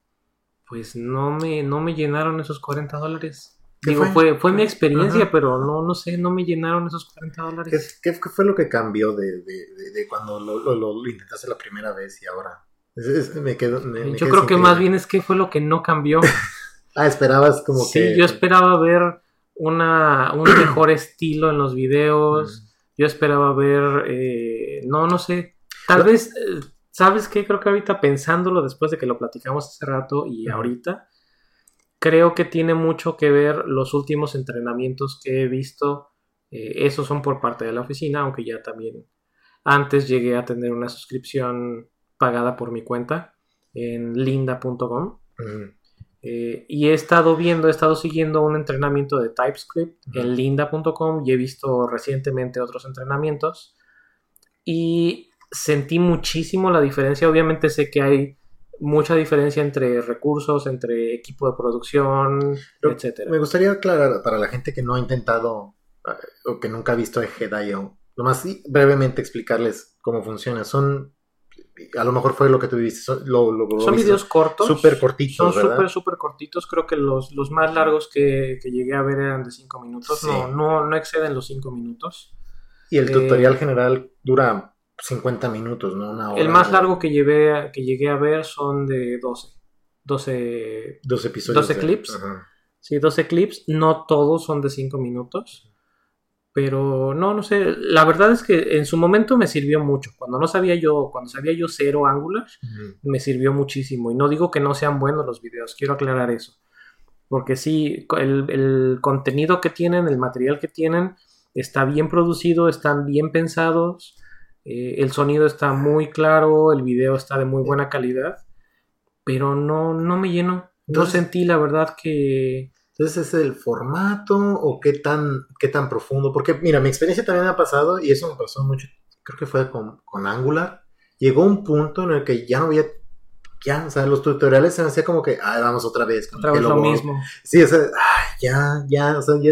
pues no me, no me llenaron esos 40 dólares. Digo, fue, fue, mi experiencia, pero no, no sé, no me llenaron esos 40 dólares. ¿Qué, fue lo que cambió de, cuando lo, intentaste la primera vez y ahora? me quedo, yo creo que más bien es que fue lo que no cambió. ah, esperabas como que... Sí, yo esperaba ver una, un mejor estilo en los videos. Yo esperaba ver, eh, no, no sé, tal vez, eh, ¿sabes qué? Creo que ahorita pensándolo después de que lo platicamos hace rato y ahorita, creo que tiene mucho que ver los últimos entrenamientos que he visto. Eh, esos son por parte de la oficina, aunque ya también antes llegué a tener una suscripción pagada por mi cuenta en linda.com. Eh, y he estado viendo, he estado siguiendo un entrenamiento de TypeScript en linda.com y he visto recientemente otros entrenamientos y sentí muchísimo la diferencia. Obviamente sé que hay mucha diferencia entre recursos, entre equipo de producción, etcétera. Me gustaría aclarar para la gente que no ha intentado eh, o que nunca ha visto Egghead.io, lo más brevemente explicarles cómo funciona. Son a lo mejor fue lo que tú viste. Son, videos cortos. Súper cortitos. Son súper, súper cortitos. Creo que los, los más largos que, llegué a ver eran de 5 minutos. No, no, no exceden los 5 minutos. Y el tutorial eh, general dura 50 minutos, ¿no? Una hora. El más largo que, llevé, que llegué a ver son de 12. 12, 12 episodios. 12 clips. Sí, 12 clips. No todos son de 5 minutos. Pero no, no sé, la verdad es que en su momento me sirvió mucho. Cuando no sabía yo, cuando sabía yo cero Angular, me sirvió muchísimo. Y no digo que no sean buenos los videos, quiero aclarar eso. Porque sí, el, contenido que tienen, el material que tienen, está bien producido, están bien pensados, eh, el sonido está muy claro, el video está de muy buena calidad, pero no, no me llenó. No sentí la verdad que, entonces, ¿es el formato o qué tan, qué tan profundo? Porque, mira, mi experiencia también ha pasado, y eso me pasó mucho, creo que fue con, Angular. Llegó un punto en el que ya no había, ya, o sea, los tutoriales se me hacía como que, ah, vamos otra vez. Otra vez lo, mismo. Sí, o sea, ya, ya, o sea, ya,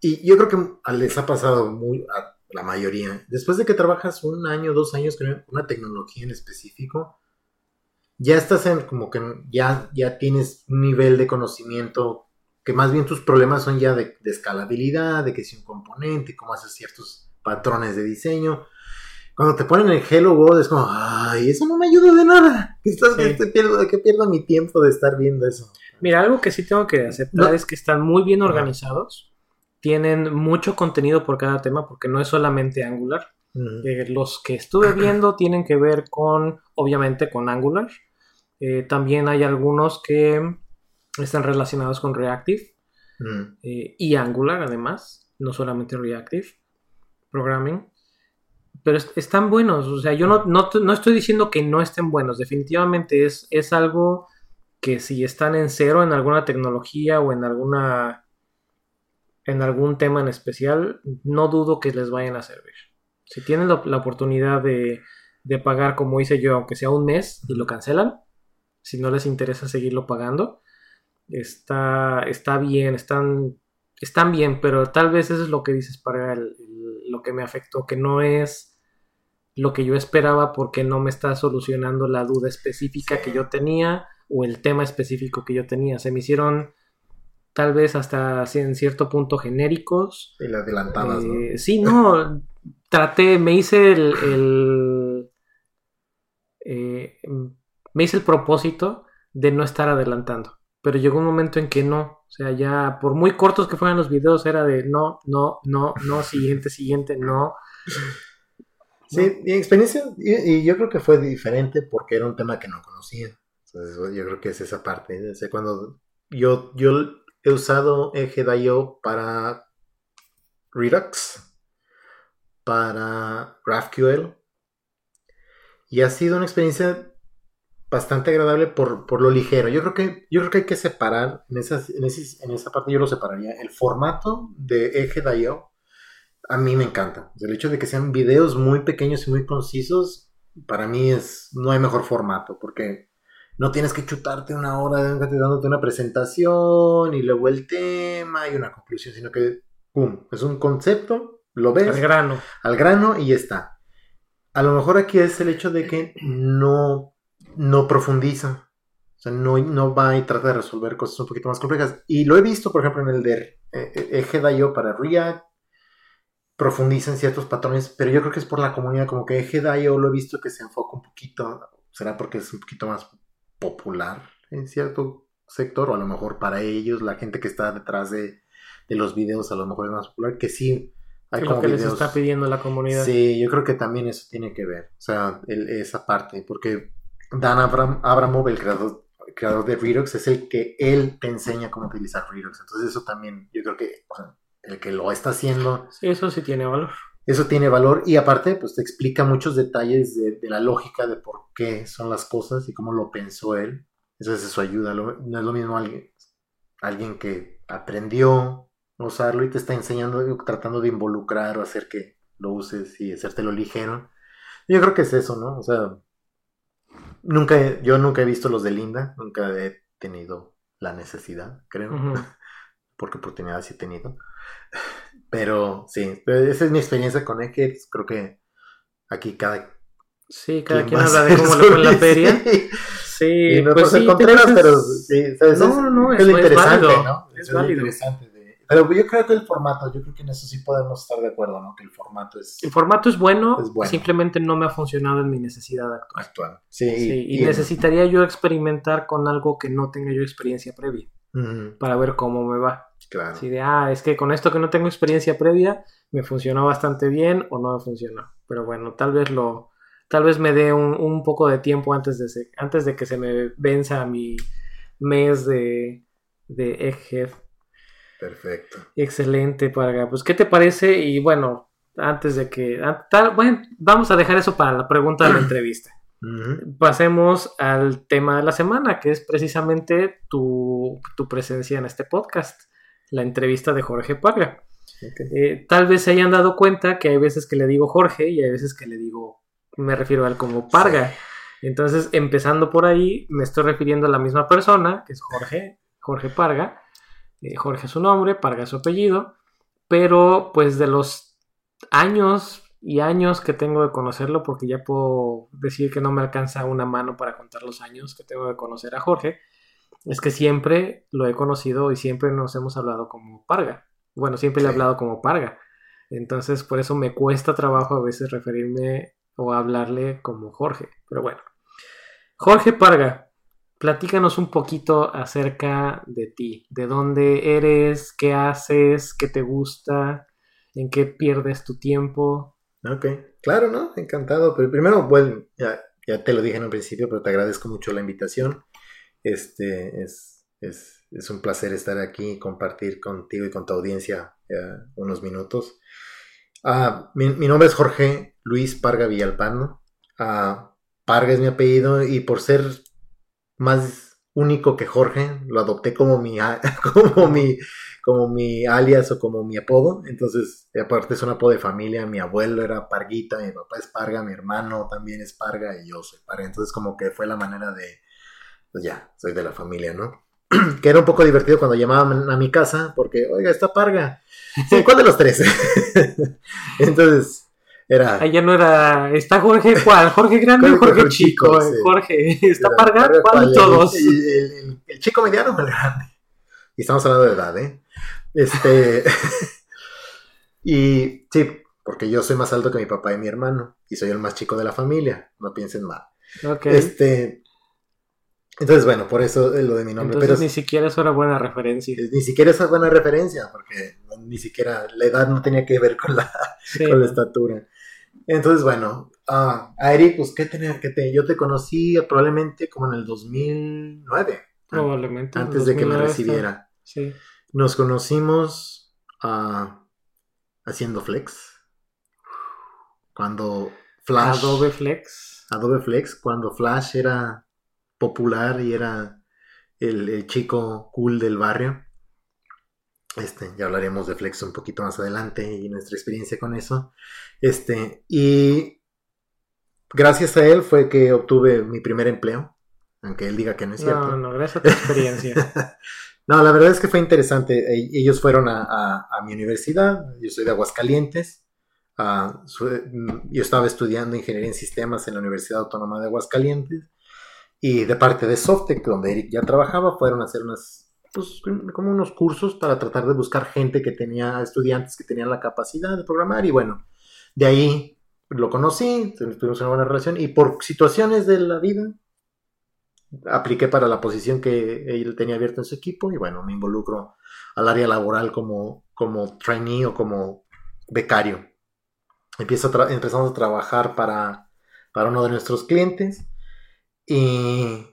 Y yo creo que les ha pasado muy a la mayoría. Después de que trabajas un año, dos años con una tecnología en específico, ya estás en como que ya, ya tienes un nivel de conocimiento que más bien tus problemas son ya de, escalabilidad, de que si un componente, cómo haces ciertos patrones de diseño. Cuando te ponen el Hello World es como, ay, eso no me ayuda de nada. Que, estás, pierdo, que pierdo mi tiempo de estar viendo eso. Mira, algo que sí tengo que aceptar es que están muy bien organizados. Tienen mucho contenido por cada tema porque no es solamente Angular. Eh, los que estuve viendo tienen que ver con, obviamente, con Angular. Eh, también hay algunos que están relacionados con Reactive eh, y Angular, además, no solamente Reactive Programming. Pero están buenos, o sea, yo no, no, estoy diciendo que no estén buenos, definitivamente es, es algo que si están en cero en alguna tecnología o en alguna en algún tema en especial, no dudo que les vayan a servir. Si tienen la, oportunidad de, de, pagar como hice yo, aunque sea un mes, y lo cancelan, si no les interesa seguirlo pagando, está, está bien, están, están bien, pero tal vez eso es lo que dices para lo que me afectó, que no es lo que yo esperaba porque no me está solucionando la duda específica que yo tenía o el tema específico que yo tenía. Se me hicieron tal vez hasta en cierto punto genéricos. Y adelantabas, ¿no? Eh, sí, no, traté, me hice el, eh, me hice el propósito de no estar adelantando. Pero llegó un momento en que no. O sea, ya por muy cortos que fueran los videos, era de no, no, no, no, siguiente, siguiente, no. Sí, mi experiencia, y, yo creo que fue diferente porque era un tema que no conocía. Entonces, yo creo que es esa parte. O cuando yo, yo he usado Eje.io para Redux, para GraphQL, y ha sido una experiencia bastante agradable por, por, lo ligero. Yo creo que, yo creo que hay que separar, en, esas, en, en esa parte yo lo separaría, el formato de Eje.io a mí me encanta. El hecho de que sean videos muy pequeños y muy concisos, para mí es, no hay mejor formato, porque no tienes que chutarte una hora dándote una presentación y luego el tema y una conclusión, sino que, ¡pum!, es un concepto, lo ves. Al grano. Al grano y ya está. A lo mejor aquí es el hecho de que no no profundiza. O sea, no, no va y trata de resolver cosas un poquito más complejas. Y lo he visto, por ejemplo, en el de Eje.io eh, para React. Profundiza en ciertos patrones, pero yo creo que es por la comunidad. Como que Eje.io lo he visto que se enfoca un poquito. Será porque es un poquito más popular en cierto sector, o a lo mejor para ellos, la gente que está detrás de, los videos, a lo mejor es más popular. Que sí, hay como que les está pidiendo la comunidad. Sí, yo creo que también eso tiene que ver. O sea, esa parte, porque Dan Abram, Abramov, el creador, creador de Redux, es el que él te enseña cómo utilizar Redux. Entonces eso también, yo creo que el que lo está haciendo... Sí, eso sí tiene valor. Eso tiene valor y aparte, pues te explica muchos detalles de, la lógica de por qué son las cosas y cómo lo pensó él. Entonces eso ayuda. no es lo mismo alguien, alguien que aprendió a usarlo y te está enseñando, tratando de involucrar o hacer que lo uses y hacértelo ligero. Yo creo que es eso, ¿no? O sea, Nunca, yo nunca he visto los de Linda, nunca he tenido la necesidad, creo, porque oportunidades sí he tenido. Pero sí, esa es mi experiencia con Eggheads, creo que aquí cada... Sí, cada quien habla de cómo le fue la feria. Sí, no pues sí, pero sí, No, no, no, es, lo interesante, válido, ¿no? Es, válido. interesante pero yo creo que el formato, yo creo que en eso sí podemos estar de acuerdo, ¿no? Que el formato es... El formato es bueno, simplemente no me ha funcionado en mi necesidad actual. Actual, sí. y, necesitaría yo experimentar con algo que no tenga yo experiencia previa, para ver cómo me va. Claro. Si de, ah, es que con esto que no tengo experiencia previa, me funcionó bastante bien o no me funcionó. Pero bueno, tal vez lo... Tal vez me dé un, poco de tiempo antes de, antes de que se me venza mi mes de, de Egghead Perfecto. Excelente, Parga. Pues, ¿qué te parece? Y bueno, antes de que. bueno, vamos a dejar eso para la pregunta de la entrevista. Pasemos al tema de la semana, que es precisamente tu, presencia en este podcast, la entrevista de Jorge Parga. Eh, tal vez se hayan dado cuenta que hay veces que le digo Jorge y hay veces que le digo, me refiero a él como Parga. Entonces, empezando por ahí, me estoy refiriendo a la misma persona, que es Jorge, Jorge Parga. Eh, Jorge es su nombre, Parga es su apellido, pero pues de los años y años que tengo de conocerlo, porque ya puedo decir que no me alcanza una mano para contar los años que tengo de conocer a Jorge, es que siempre lo he conocido y siempre nos hemos hablado como Parga. Bueno, siempre le he hablado como Parga. Entonces, por eso me cuesta trabajo a veces referirme o hablarle como Jorge. Pero bueno. Jorge Parga, platícanos un poquito acerca de ti. ¿De dónde eres? ¿Qué haces? ¿Qué te gusta? ¿En qué pierdes tu tiempo? Ok, claro, ¿no? Encantado. Pero primero, bueno, ya, te lo dije en un principio, pero te agradezco mucho la invitación. Este es, es, es un placer estar aquí y compartir contigo y con tu audiencia eh, unos minutos. Ah, mi, nombre es Jorge Luis Parga Villalpando. Ah, Parga es mi apellido y por ser más único que Jorge, lo adopté como mi, como mi, como mi alias o como mi apodo. Entonces, aparte es un apodo de familia. Mi abuelo era Parguita, mi papá es Parga, mi hermano también es Parga y yo soy Parga. Entonces, como que fue la manera de, pues ya, soy de la familia, ¿no? que era un poco divertido cuando llamaban a mi casa porque, oiga, está Parga. Sí, ¿cuál de los tres? Entonces, era... Ah, ya no era. ¿Está Jorge cuál? ¿Jorge grande o Jorge Jorge chico? sí. Jorge, ¿está Parga? ¿Cuál todos? El, el- el- el chico mediano o el grande. Y estamos hablando de edad, ¿eh? Este. y sí, porque yo soy más alto que mi papá y mi hermano. Y soy el más chico de la familia. No piensen mal. Ok. Este. Entonces, bueno, por eso es lo de mi nombre. Entonces pero ni siquiera es una buena referencia. ni siquiera es buena referencia, porque ni siquiera la edad no tenía que ver con la, Sí. con la estatura. Entonces, bueno, ah, a Eric, pues, ¿qué tenía que te, Yo te conocí probablemente como en el 2009, Probablemente. en antes de que me 2009 recibiera. Sí. Nos conocimos ah, haciendo Flex. Cuando Flash. Adobe Flex. Adobe Flex, cuando Flash era popular y era el, el chico cool del barrio. Este, ya hablaremos de Flex un poquito más adelante y nuestra experiencia con eso. Este, y gracias a él fue que obtuve mi primer empleo, aunque él diga que no es cierto. No, no, gracias a tu experiencia. No, la verdad es que fue interesante. E- Ellos fueron a, a- a mi universidad, yo soy de Aguascalientes. Su- yo estaba estudiando ingeniería en sistemas en la Universidad Autónoma de Aguascalientes. Y de parte de Softec, donde Eric ya trabajaba, fueron a hacer unas, pues, como unos cursos para tratar de buscar gente que tenía, estudiantes que tenían la capacidad de programar. Y bueno, de ahí lo conocí, tuvimos una buena relación. Y por situaciones de la vida, apliqué para la posición que él tenía abierta en su equipo y bueno, me involucro al área laboral como, como trainee o como becario. Empiezo a empezamos a trabajar para, para uno de nuestros clientes y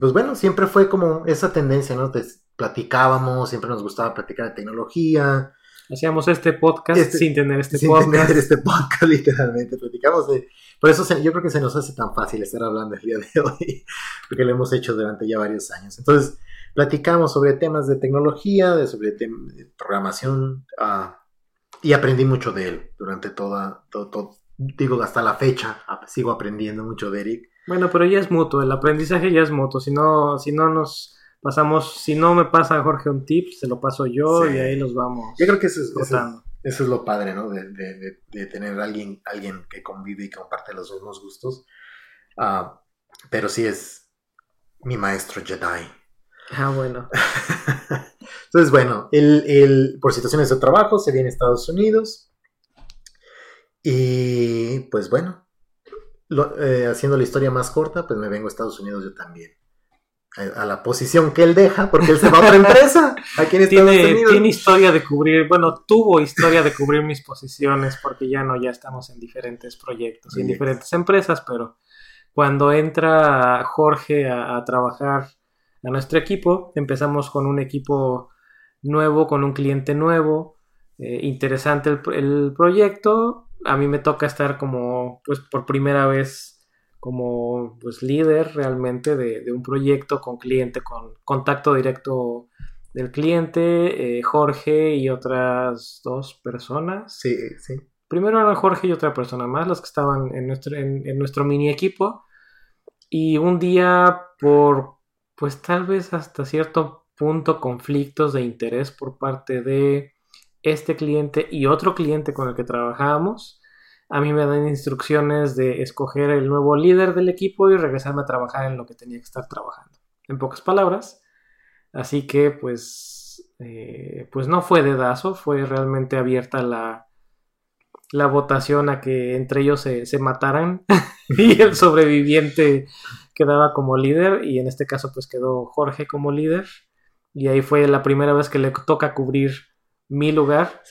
pues bueno, siempre fue como esa tendencia, ¿no? Te- platicábamos, siempre nos gustaba platicar de tecnología, Hacíamos este podcast Este- sin tener este sin podcast. tener este podcast literalmente, platicamos de... Por eso se- yo creo que se nos hace tan fácil estar hablando el día de hoy, porque lo hemos hecho durante ya varios años. Entonces, platicamos sobre temas de tecnología, de, sobre de programación, ah, y aprendí mucho de él durante toda, todo, todo- digo, hasta la fecha, sigo aprendiendo mucho de Eric. Bueno, pero ya es mutuo, el aprendizaje ya es mutuo. Si no, si no nos pasamos, si no me pasa Jorge un tip, se lo paso yo Sí. y ahí los vamos Yo creo que eso es, eso es- rotando. Eso es lo padre, ¿no? De, de- de- de tener alguien, alguien que convive y comparte los mismos gustos. Ah, pero sí es mi maestro Jedi. Ah, bueno. Entonces, bueno, él, él, por situaciones de trabajo se viene a Estados Unidos. Y pues bueno, lo- eh, haciendo la historia más corta, pues me vengo a Estados Unidos yo también. A, la posición que él deja, porque él se va a otra empresa. Aquí en Estados Tiene, Unidos. tiene historia de cubrir, bueno, tuvo historia de cubrir mis posiciones porque ya no, ya estamos en diferentes proyectos y en diferentes empresas, pero cuando entra Jorge a, a trabajar a nuestro equipo, empezamos con un equipo nuevo, con un cliente nuevo, eh, interesante el, el proyecto, a mí me toca estar como, pues por primera vez como pues líder realmente de, de un proyecto con cliente, con contacto directo del cliente, eh, Jorge y otras dos personas. Sí, sí. Primero eran Jorge y otra persona más, los que estaban en nuestro, en, en nuestro mini equipo. Y un día, por pues tal vez hasta cierto punto conflictos de interés por parte de este cliente y otro cliente con el que trabajábamos. A mí me dan instrucciones de escoger el nuevo líder del equipo y regresarme a trabajar en lo que tenía que estar trabajando. En pocas palabras. Así que pues, eh, pues no fue dedazo, fue realmente abierta la, la votación a que entre ellos se, se mataran y el sobreviviente quedaba como líder y en este caso pues quedó Jorge como líder y ahí fue la primera vez que le toca cubrir mi lugar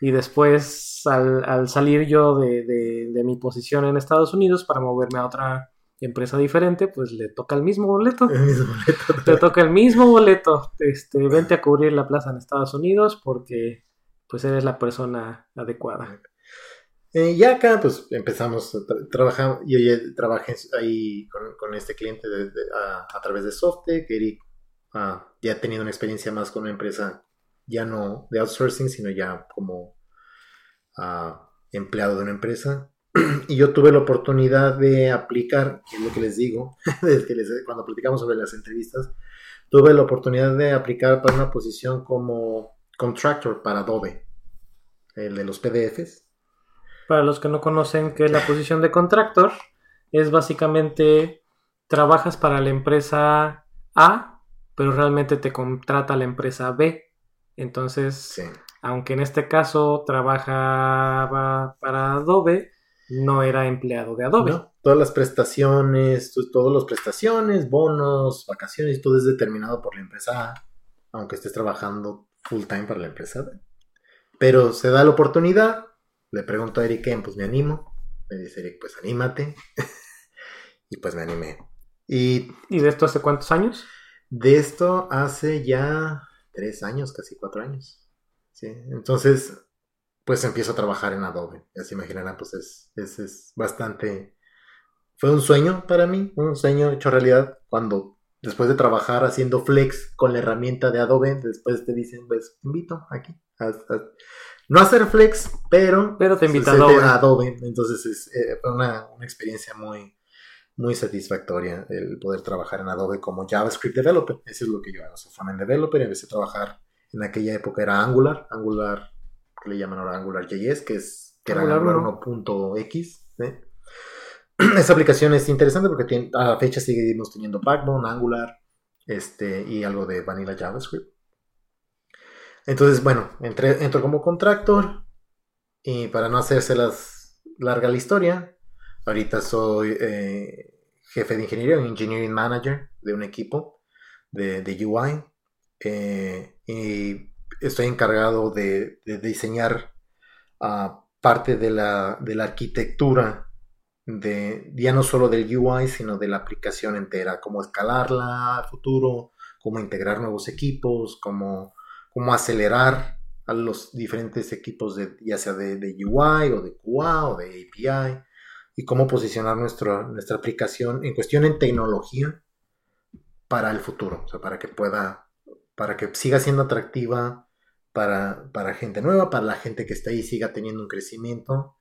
y después al, salir yo de, mi posición en Estados Unidos para moverme a otra empresa diferente pues le toca el mismo boleto, el mismo boleto le toca el mismo boleto este vente a cubrir la plaza en Estados Unidos porque pues eres la persona adecuada eh, ya acá, pues empezamos a trabajar. Yo ya trabajé ahí con, este cliente a, través de Softec. Eric ah, ya ha tenido una experiencia más con una empresa, ya no de outsourcing, sino ya como ah, empleado de una empresa. y yo tuve la oportunidad de aplicar, que es lo que les digo, desde cuando platicamos sobre las entrevistas, tuve la oportunidad de aplicar para una posición como contractor para Adobe, el de los PDFs. Para los que no conocen qué es la posición de contractor, es básicamente trabajas para la empresa A, pero realmente te contrata la empresa B. Entonces, aunque en este caso trabajaba para Adobe, no era empleado de Adobe. todas las prestaciones, todas las prestaciones, bonos, vacaciones, todo es determinado por la empresa aunque estés trabajando full time para la empresa. Pero se da la oportunidad, le pregunto a Eric, pues me animo. Me dice Eric, pues anímate. y pues me animé. Y, ¿Y de esto hace cuántos años? De esto hace ya tres años, casi cuatro años. Sí. Entonces, pues empiezo a trabajar en Adobe. Ya se imaginarán, pues es, es, es bastante... Fue un sueño para mí, un sueño hecho realidad cuando después de trabajar haciendo flex con la herramienta de Adobe, después te dicen, pues invito aquí no hacer flex, pero, pero te invita a Adobe. Entonces es eh, fue una, experiencia muy, muy satisfactoria el poder trabajar en Adobe como JavaScript developer. Eso es lo que yo hago. Soy fan developer empecé a trabajar en aquella época era Angular, Angular, que le llaman ahora Angular JS, que es que era Angular 1.x. Esa aplicación es interesante porque tiene, a la fecha seguimos teniendo Backbone, Angular, este, y algo de Vanilla JavaScript. Entonces, bueno, entré, entro como contractor y para no hacerse larga la historia, ahorita soy eh, jefe de ingeniería, engineering manager de un equipo de, UI eh, y estoy encargado de, diseñar ah, parte de la, de la arquitectura de ya no solo del UI, sino de la aplicación entera, cómo escalarla a futuro, cómo integrar nuevos equipos, cómo cómo acelerar a los diferentes equipos, de, ya sea de, UI o de QA o de API, y cómo posicionar nuestra aplicación en cuestión en tecnología para el futuro, o sea, para que pueda, para que siga siendo atractiva para, para gente nueva, para la gente que está ahí siga teniendo un crecimiento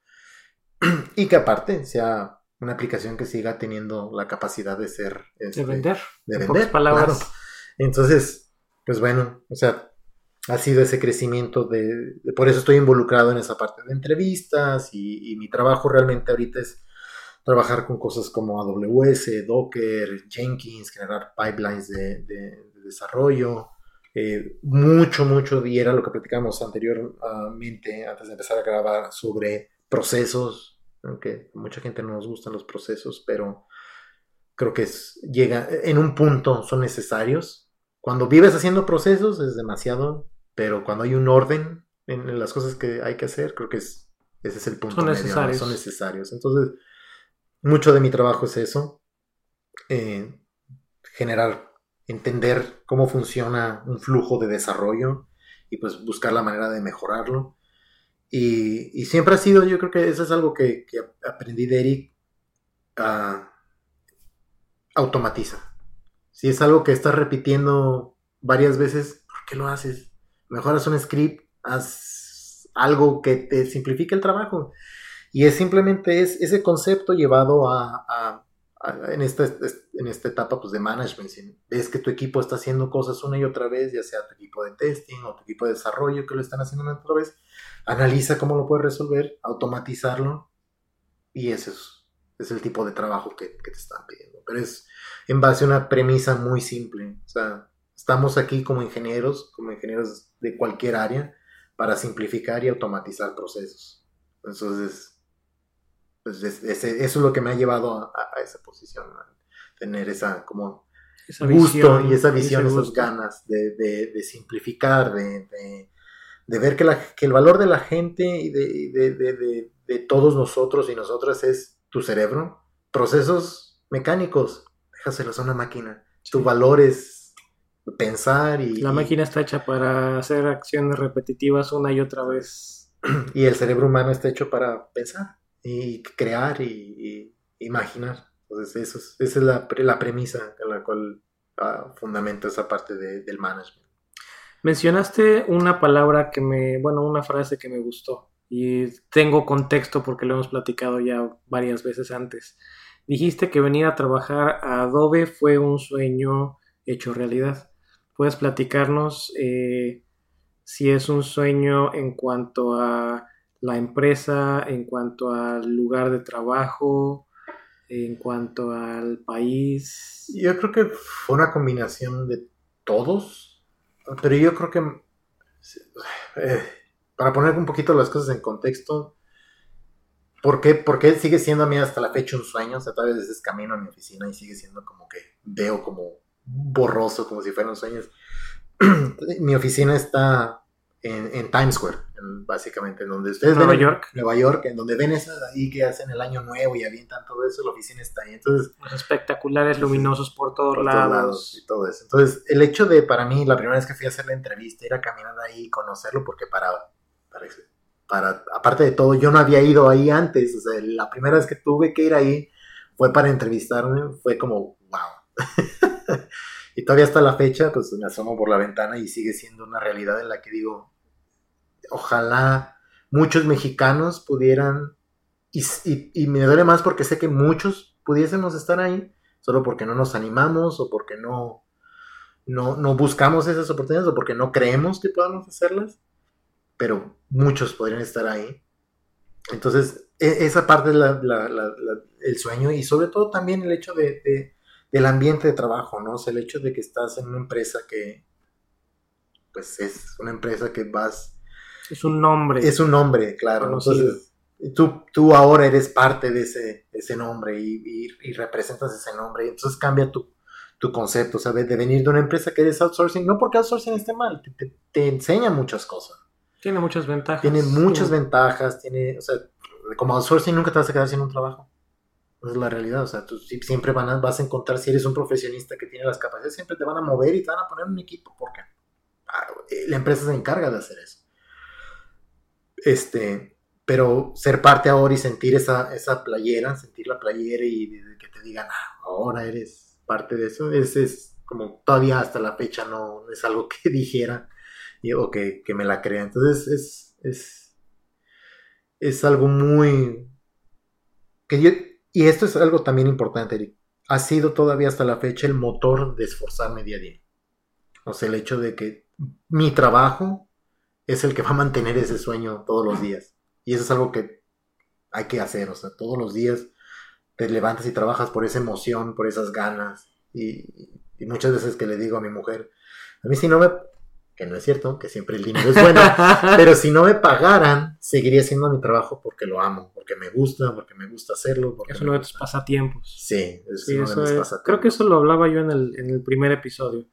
y que aparte sea una aplicación que siga teniendo la capacidad de ser... de este, vender. De vender. palabras. Entonces, pues bueno, o sea, ha sido ese crecimiento de, por eso estoy involucrado en esa parte de entrevistas y, mi trabajo realmente ahorita es trabajar con cosas como AWS, Docker, Jenkins, generar pipelines de, desarrollo, eh, mucho, mucho, y era lo que platicamos anteriormente, antes de empezar a grabar, sobre procesos, aunque mucha gente no nos gustan los procesos, pero creo que es, llega, en un punto son necesarios. Cuando vives haciendo procesos es demasiado pero cuando hay un orden en, las cosas que hay que hacer, creo que es, ese es el punto. Son necesarios. Son necesarios. Entonces, mucho de mi trabajo es eso, eh, generar, entender cómo funciona un flujo de desarrollo y pues buscar la manera de mejorarlo. Y, siempre ha sido, yo creo que eso es algo que, aprendí de Eric, automatiza. Si es algo que estás repitiendo varias veces, ¿por qué lo haces? mejoras un script, haz algo que te simplifique el trabajo. Y es simplemente es ese concepto llevado a, en esta, en esta etapa pues, de management, si ves que tu equipo está haciendo cosas una y otra vez, ya sea tu equipo de testing o tu equipo de desarrollo que lo están haciendo una y otra vez, analiza cómo lo puedes resolver, automatizarlo y ese es, es el tipo de trabajo que, que, te están pidiendo. Pero es en base a una premisa muy simple. O sea, estamos aquí como ingenieros, como ingenieros de cualquier área, para simplificar y automatizar procesos. Entonces, pues eso es lo que me ha llevado a, esa posición, tener esa como gusto y esa visión, esas ganas de, simplificar, de, ver que, la, el valor de la gente y de, todos nosotros y nosotras es tu cerebro, procesos mecánicos, déjaselos a una máquina, tu valor es pensar y... La máquina está hecha para hacer acciones repetitivas una y otra vez. Y el cerebro humano está hecho para pensar y crear y, imaginar. Entonces, eso esa es la, la, premisa en la cual uh, fundamento esa parte del management. Mencionaste una palabra que me, bueno, una frase que me gustó y tengo contexto porque lo hemos platicado ya varias veces antes. Dijiste que venir a trabajar a Adobe fue un sueño hecho realidad. ¿Puedes platicarnos eh, si es un sueño en cuanto a la empresa, en cuanto al lugar de trabajo, en cuanto al país? Yo creo que fue una combinación de todos, pero yo creo que, eh, para poner un poquito las cosas en contexto, ¿por qué, porque sigue siendo a mí hasta la fecha un sueño? O sea, tal vez camino a mi oficina y sigue siendo como que veo como borroso, como si fueran sueños. mi oficina está en, Times Square, básicamente, en donde ustedes Nueva York. Nueva York, en donde ven esas ahí que hacen el año nuevo y avientan todo eso, la oficina está ahí. Entonces, espectaculares, luminosos por todos, lados. y todo eso. Entonces, el hecho de, para mí, la primera vez que fui a hacer la entrevista, ir a caminar ahí y conocerlo, porque para, para, para, aparte de todo, yo no había ido ahí antes, o sea, la primera vez que tuve que ir ahí fue para entrevistarme, fue como, wow. Y todavía hasta la fecha, pues me asomo por la ventana y sigue siendo una realidad en la que digo, ojalá muchos mexicanos pudieran, y, me duele más porque sé que muchos pudiésemos estar ahí, solo porque no nos animamos o porque no, no, buscamos esas oportunidades o porque no creemos que podamos hacerlas, pero muchos podrían estar ahí. Entonces, e, esa parte es el sueño y sobre todo también el hecho de del ambiente de trabajo, ¿no? O sea, el hecho de que estás en una empresa que, pues es una empresa que vas... Es un nombre. Es un nombre, claro. Entonces, tú, tú ahora eres parte de ese, ese nombre y, representas ese nombre. Y entonces cambia tu, tu concepto, ¿sabes? De venir de una empresa que eres outsourcing, no porque outsourcing esté mal, te, te, enseña muchas cosas. Tiene muchas ventajas. Tiene muchas ventajas, tiene, o sea, como outsourcing nunca te vas a quedar sin un trabajo es la realidad, o sea, tú siempre van vas a encontrar, si eres un profesionista que tiene las capacidades, siempre te van a mover y te van a poner un equipo, porque ah, la empresa se encarga de hacer eso. Este, pero ser parte ahora y sentir esa, esa playera, sentir la playera y que te digan, ah, ahora eres parte de eso, es, es como todavía hasta la fecha no es algo que dijera o que, que me la crea. Entonces es, es, es algo muy... que yo, y esto es algo también importante, Eric. Ha sido todavía hasta la fecha el motor de esforzarme día a día. O sea, el hecho de que mi trabajo es el que va a mantener ese sueño todos los días. Y eso es algo que hay que hacer. O sea, todos los días te levantas y trabajas por esa emoción, por esas ganas. Y, y muchas veces que le digo a mi mujer, a mí si no me que no es cierto, que siempre el dinero es bueno, pero si no me pagaran, seguiría haciendo mi trabajo porque lo amo, porque me gusta, porque me gusta hacerlo. Porque es uno de tus pasatiempos. Sí, es uno de mis pasatiempos. Creo que eso lo hablaba yo en el, en el primer episodio.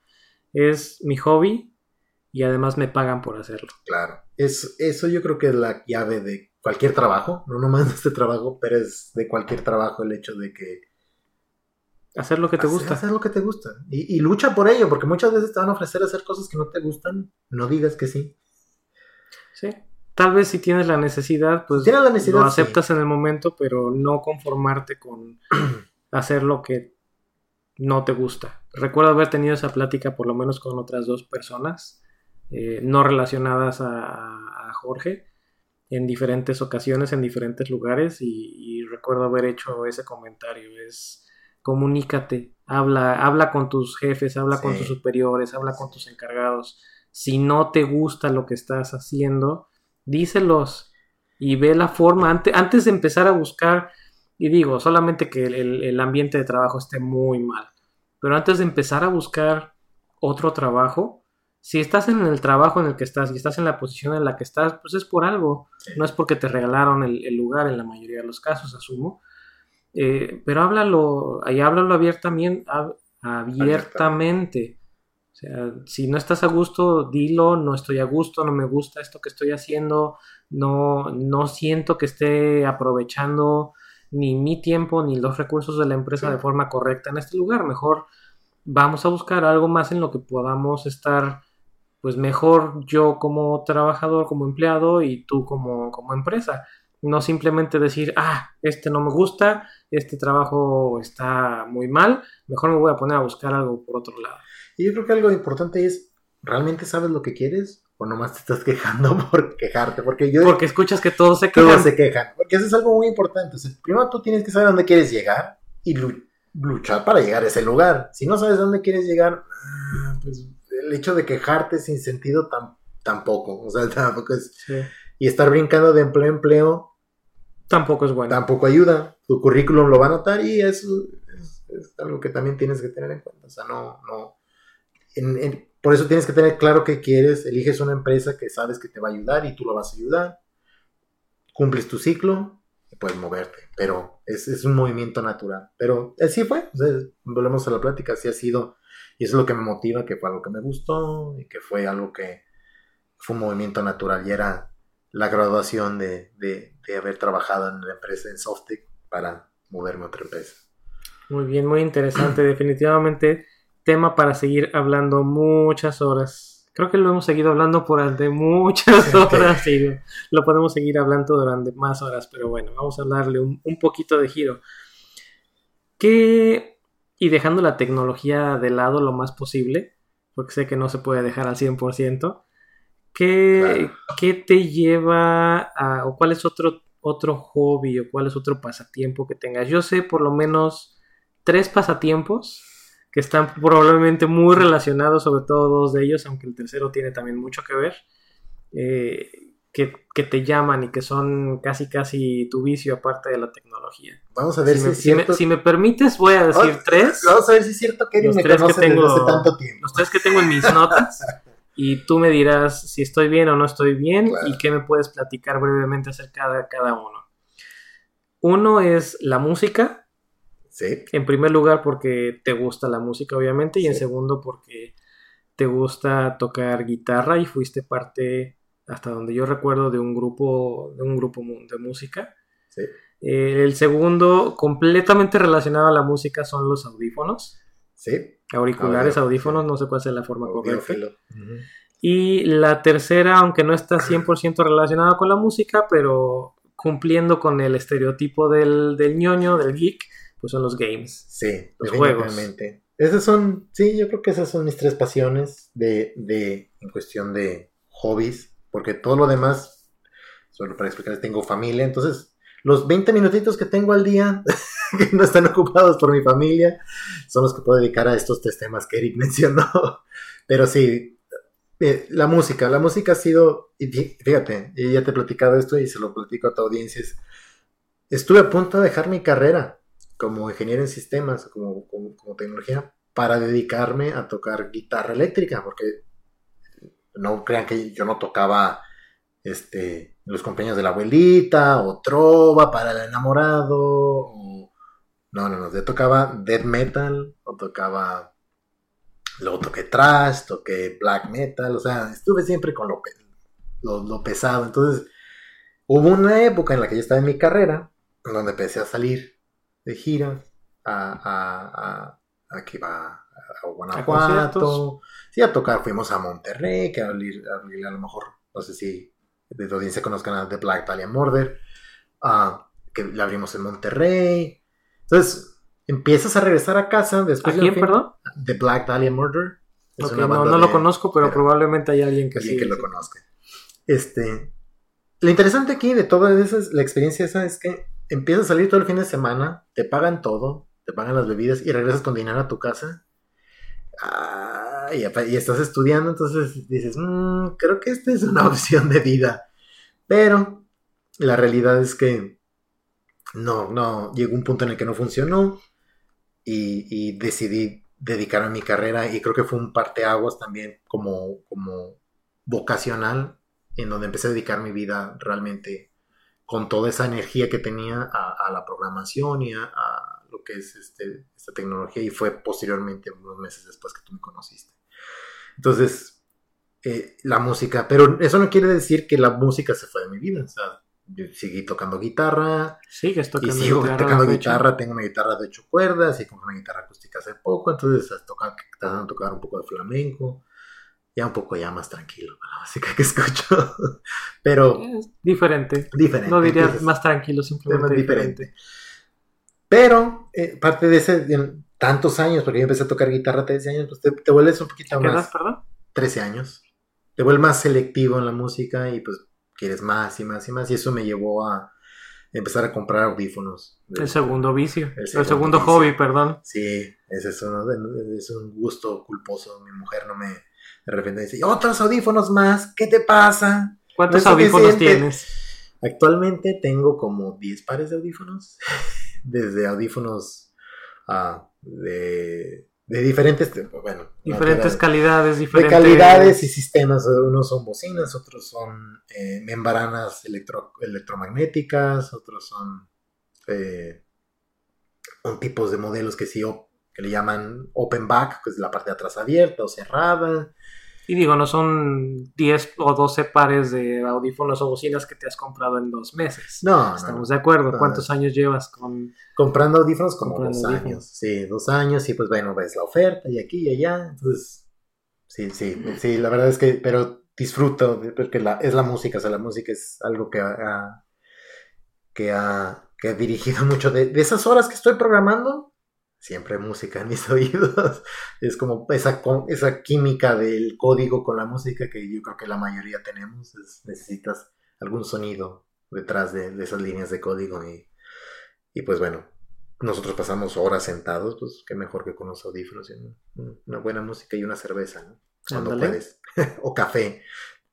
Es mi hobby y además me pagan por hacerlo. Claro, es, eso yo creo que es la llave de cualquier trabajo, no nomás de este trabajo, pero es de cualquier trabajo el hecho de que Hacer lo que te gusta. Hacer lo que te gusta. Y, lucha por ello, porque muchas veces te van a ofrecer hacer cosas que no te gustan. No digas que sí. Sí. Tal vez si tienes la necesidad, pues la necesidad, lo aceptas en el momento, pero no conformarte con hacer lo que no te gusta. Recuerdo haber tenido esa plática por lo menos con otras dos personas, eh, no relacionadas a, Jorge, en diferentes ocasiones, en diferentes lugares, y recuerdo haber hecho ese comentario. Es comunícate, habla, habla con tus jefes, habla con tus superiores, habla con tus encargados. Si no te gusta lo que estás haciendo, díselos y ve la forma antes, antes de empezar a buscar, y digo, solamente que el, ambiente de trabajo esté muy mal, pero antes de empezar a buscar otro trabajo, si estás en el trabajo en el que estás y estás en la posición en la que estás, pues es por algo, no es porque te regalaron el, lugar en la mayoría de los casos, asumo, eh, pero háblalo, ahí háblalo abiertamente, abiertamente. O sea, si no estás a gusto, dilo, no estoy a gusto, no me gusta esto que estoy haciendo, no, no siento que esté aprovechando ni mi tiempo ni los recursos de la empresa de forma correcta en este lugar. Mejor vamos a buscar algo más en lo que podamos estar, pues mejor yo como trabajador, como empleado y tú como, como empresa. No simplemente decir, ah, este no me gusta, este trabajo está muy mal, mejor me voy a poner a buscar algo por otro lado. Y yo creo que algo importante es, ¿realmente sabes lo que quieres? ¿O nomás te estás quejando por quejarte? Porque yo... Porque escuchas que todos se quejan. Todos se quejan. Porque eso es algo muy importante. primero tú tienes que saber dónde quieres llegar y luchar para llegar a ese lugar. Si no sabes dónde quieres llegar, ah, pues el hecho de quejarte sin sentido tampoco. O sea, tampoco es... Y estar brincando de empleo a empleo... Tampoco es bueno. Tampoco ayuda. Tu currículum lo va a notar y eso es, es algo que también tienes que tener en cuenta. O sea, no, no, por eso tienes que tener claro qué quieres, eliges una empresa que sabes que te va a ayudar y tú lo vas a ayudar, cumples tu ciclo y puedes moverte, pero es, un movimiento natural. Pero así fue, volvemos a la plática, así ha sido y eso es lo que me motiva, que fue algo que me gustó y que fue algo que fue un movimiento natural y era la graduación de, de haber trabajado en la empresa en Softic para moverme a otra empresa. Muy bien, muy interesante, definitivamente tema para seguir hablando muchas horas. Creo que lo hemos seguido hablando por durante muchas horas y lo podemos seguir hablando durante más horas, pero bueno, vamos a darle un, poquito de giro. ¿Qué, y dejando la tecnología de lado lo más posible, porque sé que no se puede dejar al 100%, ¿qué, ¿qué te lleva a, o cuál es otro, otro hobby o cuál es otro pasatiempo que tengas? Yo sé por lo menos tres pasatiempos que están probablemente muy relacionados, sobre todo dos de ellos, aunque el tercero tiene también mucho que ver, eh, que, te llaman y que son casi casi tu vicio aparte de la tecnología. Vamos a ver si, me, cierto... si, me, permites, voy a decir tres. Vamos a ver si es cierto que los me tres que tengo, hace tanto tiempo. Los tres que tengo en mis notas. y tú me dirás si estoy bien o no estoy bien y qué me puedes platicar brevemente acerca de cada uno. Uno es la música, en primer lugar porque te gusta la música, obviamente, y en segundo porque te gusta tocar guitarra y fuiste parte, hasta donde yo recuerdo, de un grupo, de un grupo de música. Eh, el segundo, completamente relacionado a la música, son los audífonos. Auriculares, audífonos, no sé cuál es la forma correcta. Y la tercera, aunque no está 100% relacionada con la música, pero cumpliendo con el estereotipo del, del ñoño, del geek, pues son los games. Sí, los juegos. Esas son, sí, yo creo que esas son mis tres pasiones de, de, en cuestión de hobbies, porque todo lo demás, solo para explicarles, tengo familia, entonces los 20 minutitos que tengo al día, que no están ocupados por mi familia, son los que puedo dedicar a estos tres temas que Eric mencionó. Pero sí, eh, la música, la música ha sido, fíjate, ya te he platicado esto y se lo platico a tu audiencia, estuve a punto de dejar mi carrera como ingeniero en sistemas, como, como, tecnología, para dedicarme a tocar guitarra eléctrica, porque no crean que yo no tocaba este, los compañeros de la abuelita, o trova para el enamorado, o... No, no, no, yo tocaba death metal, o tocaba... Luego toqué trash, toqué black metal, o sea, estuve siempre con lo, lo, lo pesado. Entonces, hubo una época en la que yo estaba en mi carrera, donde empecé a salir de gira a, a, a, aquí va a Guanajuato. Sí, a tocar. Fuimos a Monterrey, que a a, lo mejor, no sé si de audiencia conozcan a The Black Dahlia Murder, uh, que le abrimos en Monterrey. Entonces, empiezas a regresar a casa después ¿A quién, perdón? The Black Dahlia Murder. no, no lo conozco, pero, probablemente hay alguien que sí. que lo conozca. Este, lo interesante aquí de toda esa, la experiencia esa es que empiezas a salir todo el fin de semana, te pagan todo, te pagan las bebidas y regresas con dinero a tu casa. Ah, y, estás estudiando, entonces dices, mmm, creo que esta es una opción de vida. Pero la realidad es que no, no, llegó un punto en el que no funcionó y, decidí dedicarme a mi carrera y creo que fue un parteaguas también como, como vocacional en donde empecé a dedicar mi vida realmente con toda esa energía que tenía a, la programación y a, lo que es este, esta tecnología y fue posteriormente, unos meses después que tú me conociste. Entonces, eh, la música, pero eso no quiere decir que la música se fue de mi vida, o sea, yo seguí tocando guitarra. Sigues tocando y sigo tocando guitarra. Tengo una guitarra de ocho cuerdas y compré una guitarra acústica hace poco. Entonces, tratando de tocar un poco de flamenco. Ya un poco ya más tranquilo con la música que escucho. Pero. Es diferente. Diferente. No diría más tranquilo, simplemente diferente. Pero, eh, parte de ese. Tantos años, porque yo empecé a tocar guitarra a 13 años, pues te, te vuelves un poquito ¿Qué más. Edad, perdón? 13 años. Te vuelves más selectivo en la música y pues quieres más y más y más. Y eso me llevó a empezar a comprar audífonos. El segundo vicio. El segundo, hobby, perdón. Sí, ese es, es un gusto culposo. Mi mujer no me... De repente dice, otros audífonos más, ¿qué te pasa? ¿Cuántos audífonos tienes? Actualmente tengo como 10 pares de audífonos. Desde audífonos uh, de de diferentes, bueno, diferentes calidades, diferentes de calidades y sistemas. Unos son bocinas, otros son eh, membranas electro, electromagnéticas, otros son eh, tipos de modelos que sí que le llaman open back, que es la parte de atrás abierta o cerrada. Y digo, no son 10 o 12 pares de audífonos o bocinas que te has comprado en dos meses. No, Estamos de acuerdo. ¿Cuántos años llevas con... Comprando audífonos como dos años. Sí, dos años y pues bueno, ves la oferta y aquí y allá. Entonces, sí, sí, sí, la verdad es que, pero disfruto porque la, es la música, o sea, la música es algo que ha, que ha, que ha dirigido mucho de, de esas horas que estoy programando siempre música en mis oídos. Es como esa, esa química del código con la música que yo creo que la mayoría tenemos. necesitas algún sonido detrás de, esas líneas de código y, y, pues bueno, nosotros pasamos horas sentados, pues qué mejor que con los audífonos y una, buena música y una cerveza, ¿no? Cuando puedes. o café,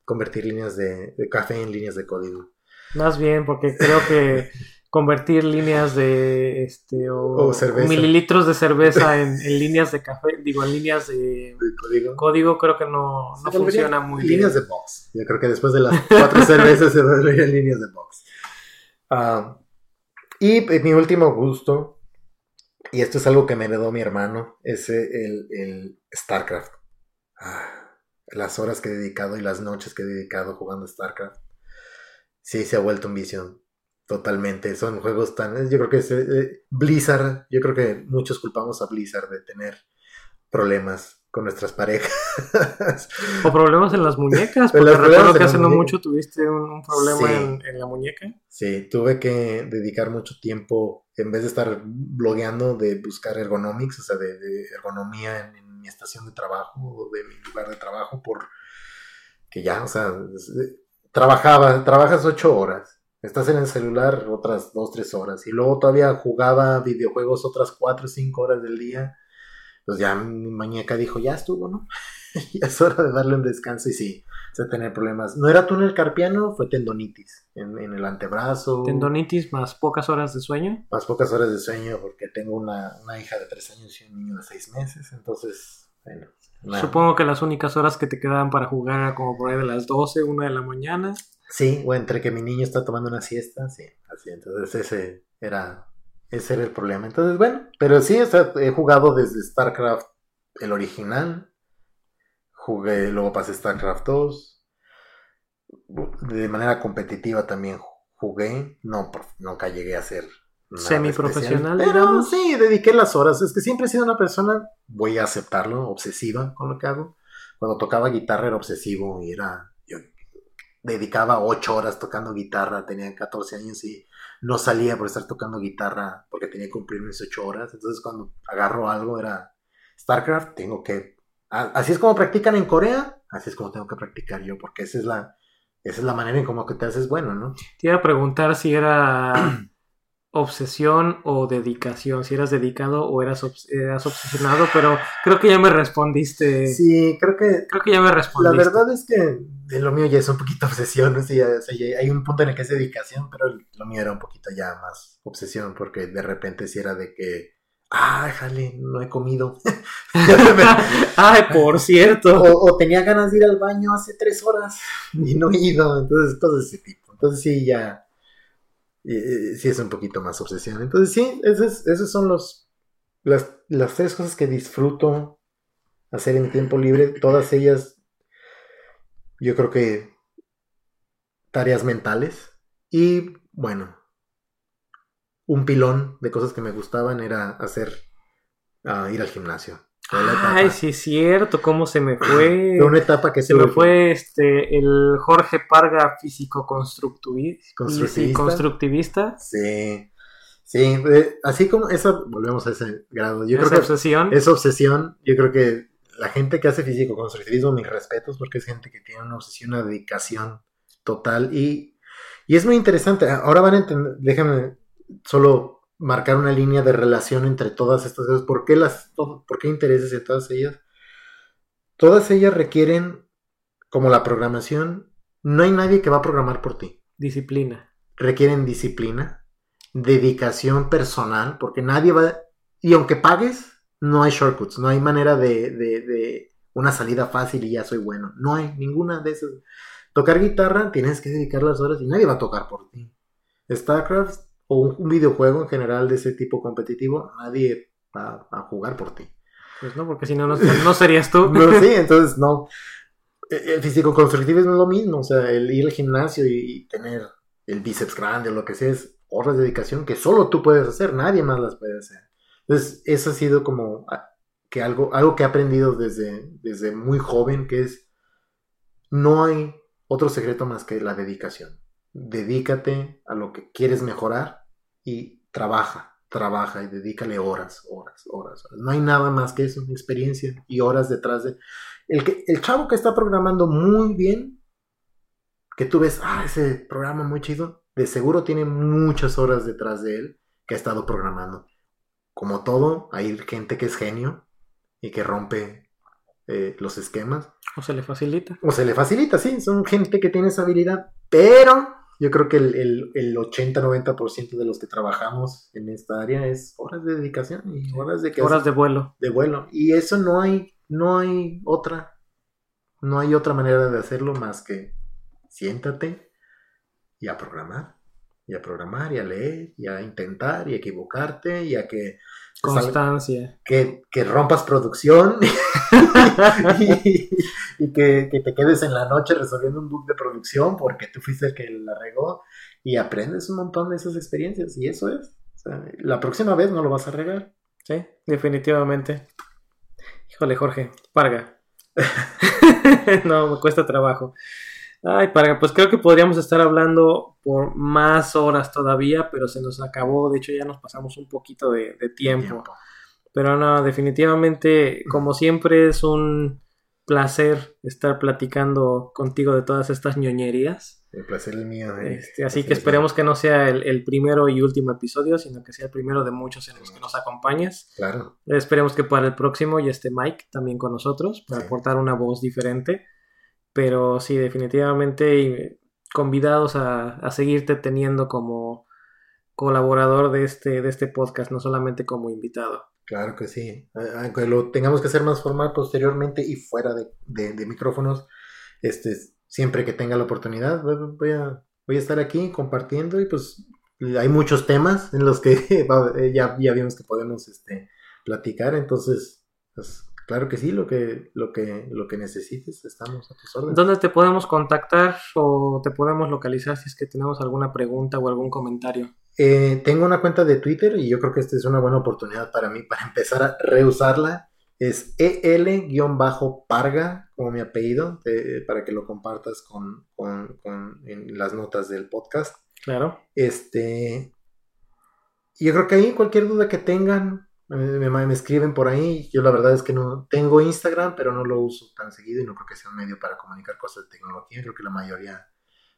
convertir líneas de, de café en líneas de código. Más bien, porque creo que convertir líneas de este o, mililitros de cerveza en, líneas de café, digo, en líneas de, código? creo que no, no funciona muy bien. Líneas de box. Yo creo que después de las cuatro cervezas se volverían líneas de box. Ah, y eh, mi último gusto, y esto es algo que me heredó mi hermano, es el, el StarCraft. Ah, las horas que he dedicado y las noches que he dedicado jugando StarCraft. Sí, se ha vuelto un vicio Totalmente, son juegos tan... Yo creo que es, eh, Blizzard, yo creo que muchos culpamos a Blizzard de tener problemas con nuestras parejas. O problemas en las muñecas, porque recuerdo que hace no mucho tuviste un, problema en, la muñeca. Sí, tuve que dedicar mucho tiempo, en vez de estar blogueando, de buscar ergonomics, o sea, de, ergonomía en, en, mi estación de trabajo o de mi lugar de trabajo, por que ya, o sea, trabajaba, trabajas ocho horas Estás en el celular otras dos, tres horas. Y luego todavía jugaba videojuegos otras cuatro cinco horas del día. Pues ya mi muñeca dijo, ya estuvo, ¿no? ya es hora de darle un descanso. Y sí, se tener problemas. No era túnel carpiano, fue tendonitis en, el antebrazo. Tendonitis más pocas horas de sueño. Más pocas horas de sueño porque tengo una, hija de tres años y un niño de seis meses. Entonces, bueno. Supongo que las únicas horas que te quedaban para jugar era como por ahí de las 12, una de la mañana. Sí, o entre que mi niño está tomando una siesta, sí, así, entonces ese era, ese era el problema. Entonces, bueno, pero sí, he jugado desde StarCraft, el original, jugué, luego pasé StarCraft 2, de manera competitiva también jugué, no, nunca llegué a ser semiprofesional, pero sí, dediqué las horas, es que siempre he sido una persona, voy a aceptarlo, obsesiva con lo que hago. Cuando tocaba guitarra era obsesivo y era dedicaba ocho horas tocando guitarra, tenía 14 años y no salía por estar tocando guitarra porque tenía que cumplir mis ocho horas. Entonces cuando agarro algo era StarCraft, tengo que... Así es como practican en Corea, así es como tengo que practicar yo, porque esa es la, esa es la manera en como que te haces bueno, ¿no? Te iba a preguntar si era obsesión o dedicación, si eras dedicado o eras, eras obsesionado, pero creo que ya me respondiste. Sí, creo que... Creo que ya me respondiste. La verdad es que de lo mío ya es un poquito obsesión, hay un punto en el que es dedicación, pero lo mío era un poquito ya más obsesión, porque de repente si era de que, ay, jale, no he comido. ay, por cierto. O, tenía ganas de ir al baño hace tres horas y no he ido, entonces cosas de ese tipo. Entonces sí, ya sí es un poquito más obsesión. Entonces sí, esos, son los, las, las, tres cosas que disfruto hacer en tiempo libre. Todas ellas, yo creo que tareas mentales. Y bueno, un pilón de cosas que me gustaban era hacer, ah, ir al gimnasio. Ay, sí es cierto, cómo se me fue. Fue una etapa que se me fue este el Jorge Parga físico constructivista. constructivista. Sí. Sí, así como eso, volvemos a ese grado. Yo creo obsesión. Esa obsesión, yo creo que la gente que hace físico constructivismo, mis respetos, porque es gente que tiene una obsesión, una dedicación total y, y es muy interesante. Ahora van a entender, déjame solo marcar una línea de relación entre todas estas cosas. ¿Por qué, las, ¿Por qué intereses en todas ellas? Todas ellas requieren, como la programación, no hay nadie que va a programar por ti. Disciplina. Requieren disciplina, dedicación personal, porque nadie va... Y aunque pagues, no hay shortcuts, no hay manera de, de, de una salida fácil y ya soy bueno. No hay ninguna de esas. Tocar guitarra, tienes que dedicar las horas y nadie va a tocar por ti. StarCraft o un, videojuego en general de ese tipo competitivo, nadie va a jugar por ti. Pues no, porque si no, no, serías tú. no, sí, entonces no. E, el físico constructivo es lo mismo, o sea, el ir al gimnasio y, tener el bíceps grande o lo que sea es horas de dedicación que solo tú puedes hacer, nadie más las puede hacer. Entonces, eso ha sido como que algo, algo que he aprendido desde, desde muy joven, que es, no hay otro secreto más que la dedicación dedícate a lo que quieres mejorar y trabaja, trabaja y dedícale horas, horas, horas. No hay nada más que eso, experiencia y horas detrás de... El, que, el chavo que está programando muy bien, que tú ves, ah, ese programa muy chido, de seguro tiene muchas horas detrás de él que ha estado programando. Como todo, hay gente que es genio y que rompe eh, los esquemas. O se le facilita. O se le facilita, sí, son gente que tiene esa habilidad, pero yo creo que el, el, 80-90% de los que trabajamos en esta área es horas de dedicación y horas de horas de vuelo. De vuelo. Y eso no hay, no hay otra, no hay otra manera de hacerlo más que siéntate y a programar, y a programar, y a leer, y a intentar, y a equivocarte, y a que Constancia. Que, que, rompas producción y, que, te quedes en la noche resolviendo un bug de producción porque tú fuiste el que la regó y aprendes un montón de esas experiencias y eso es. la próxima vez no lo vas a regar. Sí, definitivamente. Híjole, Jorge, parga. no, me cuesta trabajo. Ay, para, pues creo que podríamos estar hablando por más horas todavía, pero se nos acabó. De hecho, ya nos pasamos un poquito de, tiempo. Pero no, definitivamente, como siempre, es un placer estar platicando contigo de todas estas ñoñerías. El placer es mío. Eh. Este, así que esperemos que no sea el, primero y último episodio, sino que sea el primero de muchos en los que nos acompañes. Claro. Esperemos que para el próximo ya esté Mike también con nosotros para aportar una voz diferente. Pero sí, definitivamente convidados a, seguirte teniendo como colaborador de este, de este podcast, no solamente como invitado. Claro que sí. Aunque lo tengamos que hacer más formal posteriormente y fuera de, micrófonos, este, siempre que tenga la oportunidad, voy a, voy a estar aquí compartiendo y pues hay muchos temas en los que ya, ya vimos que podemos este, platicar, entonces pues, Claro que sí, lo que, lo que, lo que necesites, estamos a tus órdenes. ¿Dónde te podemos contactar o te podemos localizar si es que tenemos alguna pregunta o algún comentario? Eh, tengo una cuenta de Twitter y yo creo que esta es una buena oportunidad para mí para empezar a reusarla. Es EL-Parga, como mi apellido, para que lo compartas con, con, en las notas del podcast. Claro. Este. Yo creo que ahí cualquier duda que tengan, me, me, escriben por ahí. Yo la verdad es que no tengo Instagram, pero no lo uso tan seguido y no creo que sea un medio para comunicar cosas de tecnología. Creo que la mayoría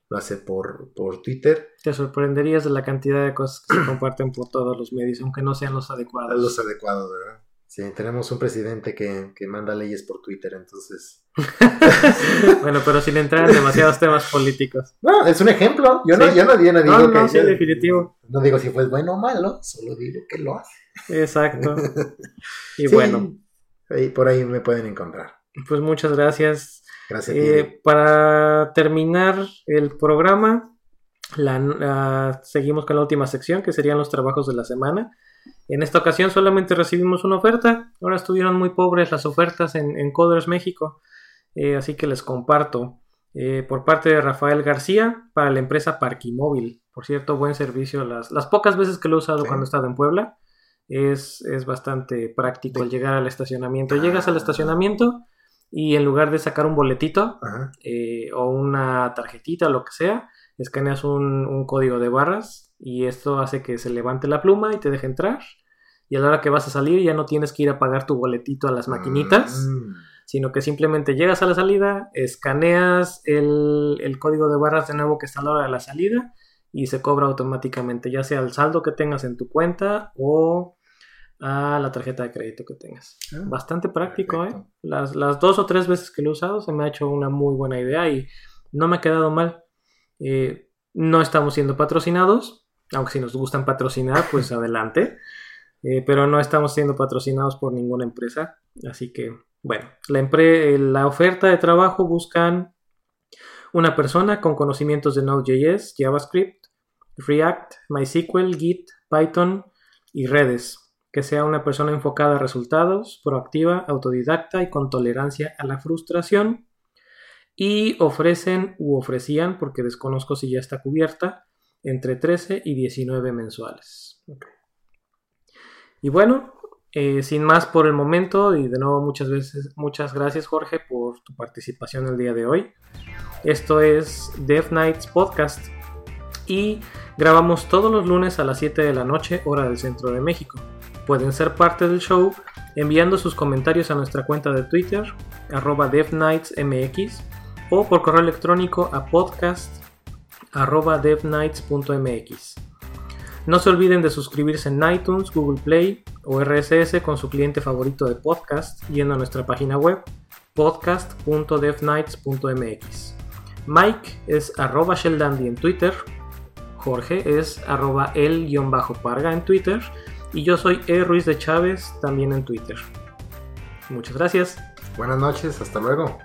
lo hace por, por Twitter. Te sorprenderías de la cantidad de cosas que se comparten por todos los medios, aunque no sean los adecuados. Los adecuados, ¿verdad? Sí, tenemos un presidente que, que manda leyes por Twitter, entonces. bueno, pero sin entrar en demasiados temas políticos. No, es un ejemplo. Yo, no, yo, no, digo no, que. No, sí, definitivo. No digo si fue bueno o malo, solo digo que lo hace. Exacto. Y bueno. Ahí, por ahí me pueden encontrar. Pues muchas gracias. Gracias. Eh, para terminar el programa, la, seguimos con la última sección, que serían los trabajos de la semana. En esta ocasión solamente recibimos una oferta. Ahora estuvieron muy pobres las ofertas en, Coders México. Eh, así que les comparto. Eh, por parte de Rafael García para la empresa Parquimóvil. Por cierto, buen servicio. Las, las pocas veces que lo he usado cuando he estado en Puebla, es, es bastante práctico el llegar al estacionamiento. Llegas al estacionamiento y en lugar de sacar un boletito eh, o una tarjetita o lo que sea, escaneas un, un código de barras y esto hace que se levante la pluma y te deje entrar. Y a la hora que vas a salir ya no tienes que ir a pagar tu boletito a las maquinitas, mm. sino que simplemente llegas a la salida, escaneas el, el, código de barras de nuevo que está a la hora de la salida y se cobra automáticamente, ya sea el saldo que tengas en tu cuenta o a la tarjeta de crédito que tengas. Ah, Bastante práctico, ¿eh? Las, las, dos o tres veces que lo he usado se me ha hecho una muy buena idea y no me ha quedado mal. Eh, no estamos siendo patrocinados, aunque si nos gustan patrocinar, pues adelante. Eh, pero no estamos siendo patrocinados por ninguna empresa. Así que, bueno, la, la oferta de trabajo buscan una persona con conocimientos de Node.js, JavaScript, React, MySQL, Git, Python y redes. Que sea una persona enfocada a resultados, proactiva, autodidacta y con tolerancia a la frustración. Y ofrecen u ofrecían, porque desconozco si ya está cubierta, entre 13 y 19 mensuales. Y bueno, eh, sin más por el momento, y de nuevo muchas veces, muchas gracias Jorge por tu participación el día de hoy. Esto es Death Nights Podcast y grabamos todos los lunes a las 7 de la noche, hora del centro de México. Pueden ser parte del show enviando sus comentarios a nuestra cuenta de Twitter, arroba DeathNightsMX, o por correo electrónico a podcast arroba devnights.mx. No se olviden de suscribirse en iTunes, Google Play o RSS con su cliente favorito de podcast yendo a nuestra página web podcast.devnights.mx. Mike es arroba Sheldandy en Twitter, Jorge es arroba el-parga en Twitter y yo soy E. Ruiz de Chávez también en Twitter. Muchas gracias. Buenas noches, hasta luego.